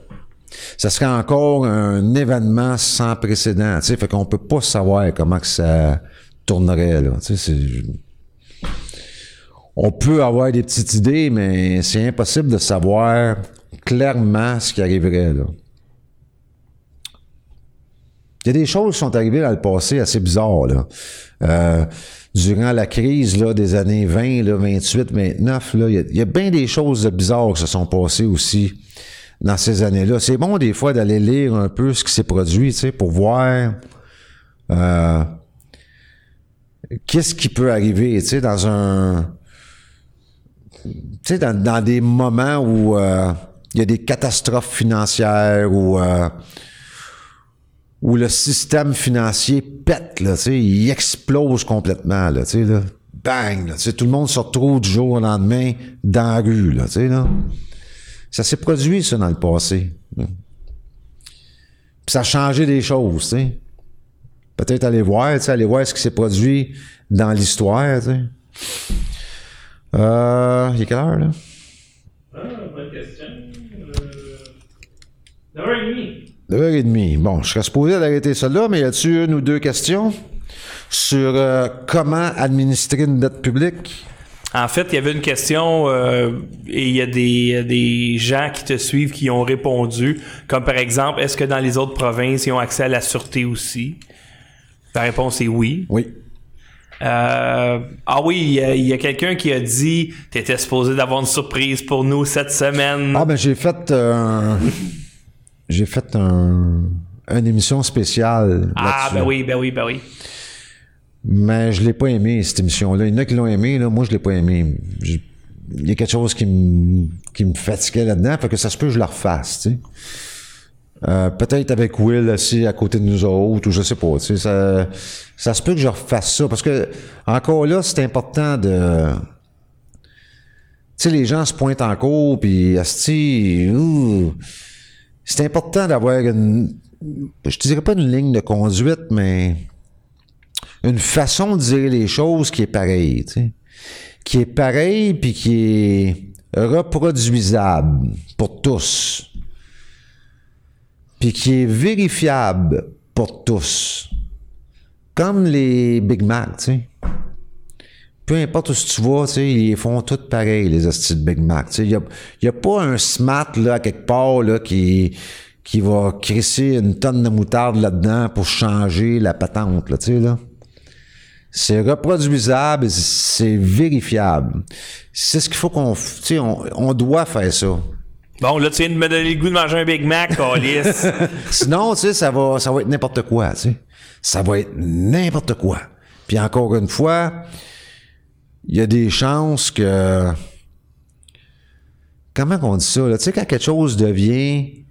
Speaker 2: Ça serait encore un événement sans précédent. Tu sais, fait qu'on peut pas savoir comment que ça tournerait. Là. Tu sais, on peut avoir des petites idées, mais c'est impossible de savoir clairement ce qui arriverait. Là. Il y a des choses qui sont arrivées dans le passé assez bizarres. Là. Euh, durant la crise là, des années 20, là, 28, 29, là, il y a- bien des choses bizarres qui se sont passées aussi dans ces années-là. C'est bon des fois d'aller lire un peu ce qui s'est produit, pour voir euh, qu'est-ce qui peut arriver, dans un tu sais, dans, dans des moments où euh, il y a des catastrophes financières, où, euh, où le système financier pète, là, il explose complètement, là, là. Bang, tout le monde se retrouve du jour au lendemain dans la rue, là, là. Ça s'est produit, ça, dans le passé. Puis ça a changé des choses. Peut-être aller voir, aller voir ce qui s'est produit dans l'histoire. Euh, il est quelle heure, là?
Speaker 1: Ah, bonne question. Euh... 9h30.
Speaker 2: Deux heures et demie. Bon, je serais supposé d'arrêter là, mais y a-tu une ou deux questions sur euh, comment administrer une dette publique?
Speaker 3: En fait, il y avait une question euh, et il y a des, gens qui te suivent qui ont répondu, comme par exemple, est-ce que dans les autres provinces, ils ont accès à la sûreté aussi? La réponse est oui.
Speaker 2: Oui.
Speaker 3: Euh, ah oui, il y a, quelqu'un qui a dit T'étais supposé d'avoir une surprise pour nous cette semaine.
Speaker 2: Ah, ben, j'ai fait un. J'ai fait un. Une émission spéciale.
Speaker 3: Ah, ben oui, ben oui, ben oui.
Speaker 2: Mais je l'ai pas aimé, cette émission-là. Il y en a qui l'ont aimé, là. Moi, je l'ai pas aimé. Je- Il y a quelque chose qui me, qui me fatiguait là-dedans. Fait que ça se peut que je la refasse, tu sais. Euh, peut-être avec Will aussi à côté de nous autres, ou je sais pas, tu sais, ça, ça se peut que je refasse ça, parce que, encore là, c'est important de... Tu sais, les gens se pointent en cours, puis asti, ouh, c'est important d'avoir une... Je te dirais pas une ligne de conduite, mais une façon de dire les choses qui est pareille, tu sais. Qui est pareille, puis qui est reproduisable pour tous puis qui est vérifiable pour tous. Comme les Big Mac, tu sais. Peu importe où tu vas, ils font tout pareil, les hosties de Big Mac. Il n'y a, y a pas un smart, là, à quelque part, là, qui, qui va crisser une tonne de moutarde là-dedans pour changer la patente, là, tu sais, là. C'est reproduisable, et c'est vérifiable. C'est ce qu'il faut qu'on... on, on doit faire ça.
Speaker 3: Bon, là, tu viens de me donner le goût de manger un Big Mac, Calis.
Speaker 2: Sinon, tu sais, ça va, ça va être n'importe quoi, tu sais. Ça va être n'importe quoi. Puis encore une fois, il y a des chances que... Comment qu'on dit ça, là? Tu sais, quand quelque chose devient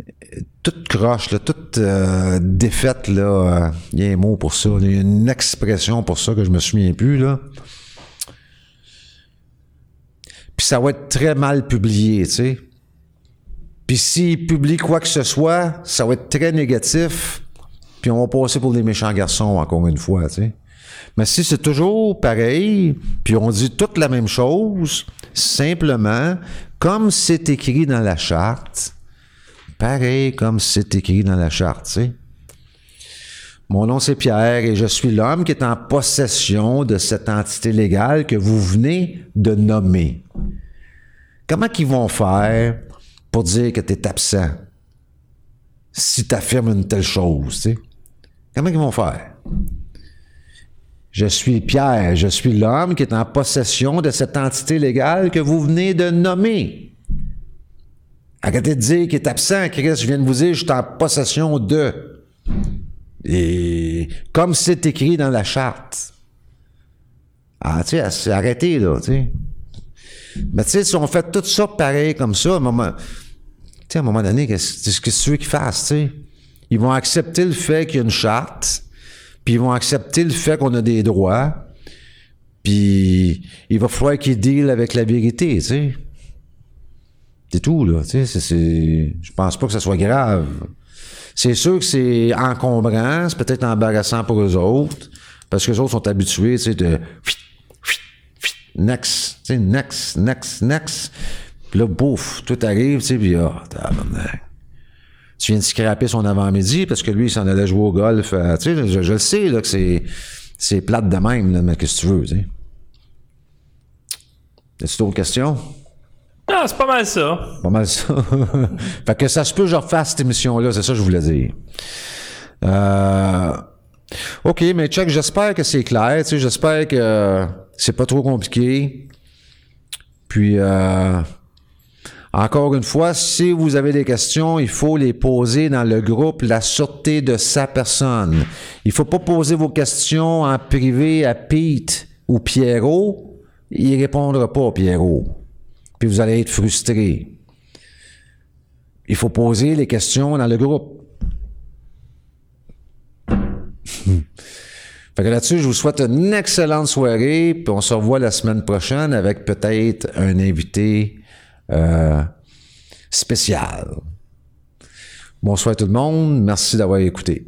Speaker 2: euh, toute croche, là, toute euh, défaite, là, euh, il y a un mot pour ça, il y a une expression pour ça que je me souviens plus, là. Puis ça va être très mal publié, tu sais. Puis s'il publie quoi que ce soit, ça va être très négatif. Puis on va passer pour des méchants garçons, encore une fois, tu sais. Mais si c'est toujours pareil, puis on dit toute la même chose, simplement, comme c'est écrit dans la charte, pareil comme c'est écrit dans la charte, tu sais. Mon nom c'est Pierre et je suis l'homme qui est en possession de cette entité légale que vous venez de nommer. Comment qu'ils vont faire pour dire que tu es absent si tu affirmes une telle chose, tu sais? Comment ils vont faire? Je suis Pierre, je suis l'homme qui est en possession de cette entité légale que vous venez de nommer. Arrêtez de dire qu'il est absent, Chris, je viens de vous dire, je suis en possession de. Et comme c'est écrit dans la charte. Ah, tu sais, arrêté, là, tu sais. Mais tu sais, si on fait tout ça pareil comme ça, à un moment, tu sais, à un moment donné, qu'est-ce que tu veux qu'ils fassent, tu sais? Ils vont accepter le fait qu'il y a une charte, puis ils vont accepter le fait qu'on a des droits, puis il va falloir qu'ils dealent avec la vérité, tu sais. C'est tout, là, tu sais. Je pense pas que ça soit grave. C'est sûr que c'est encombrant, c'est peut-être embarrassant pour eux autres, parce que les autres sont habitués, tu sais, de next, tu sais, next, next, next. Puis là, bouf, tout arrive, tu sais, puis ah, tu viens de scraper son avant-midi parce que lui, il s'en allait jouer au golf. Euh, tu sais, je, le sais, là, que c'est, c'est plate de même, là, mais qu'est-ce que tu veux, tu sais? As-tu d'autres questions?
Speaker 3: Non, c'est pas mal ça.
Speaker 2: Pas mal ça. fait que ça se peut que je refasse cette émission-là, c'est ça que je voulais dire. Euh, OK, mais Chuck, j'espère que c'est clair. Tu sais, j'espère que c'est pas trop compliqué. Puis, euh, encore une fois, si vous avez des questions, il faut les poser dans le groupe La Sûreté de sa personne. Il faut pas poser vos questions en privé à Pete ou Pierrot. Il répondra pas, Pierrot. Puis vous allez être frustré. Il faut poser les questions dans le groupe. Fait que là-dessus, je vous souhaite une excellente soirée, puis on se revoit la semaine prochaine avec peut-être un invité euh, spécial. Bonsoir tout le monde, merci d'avoir écouté.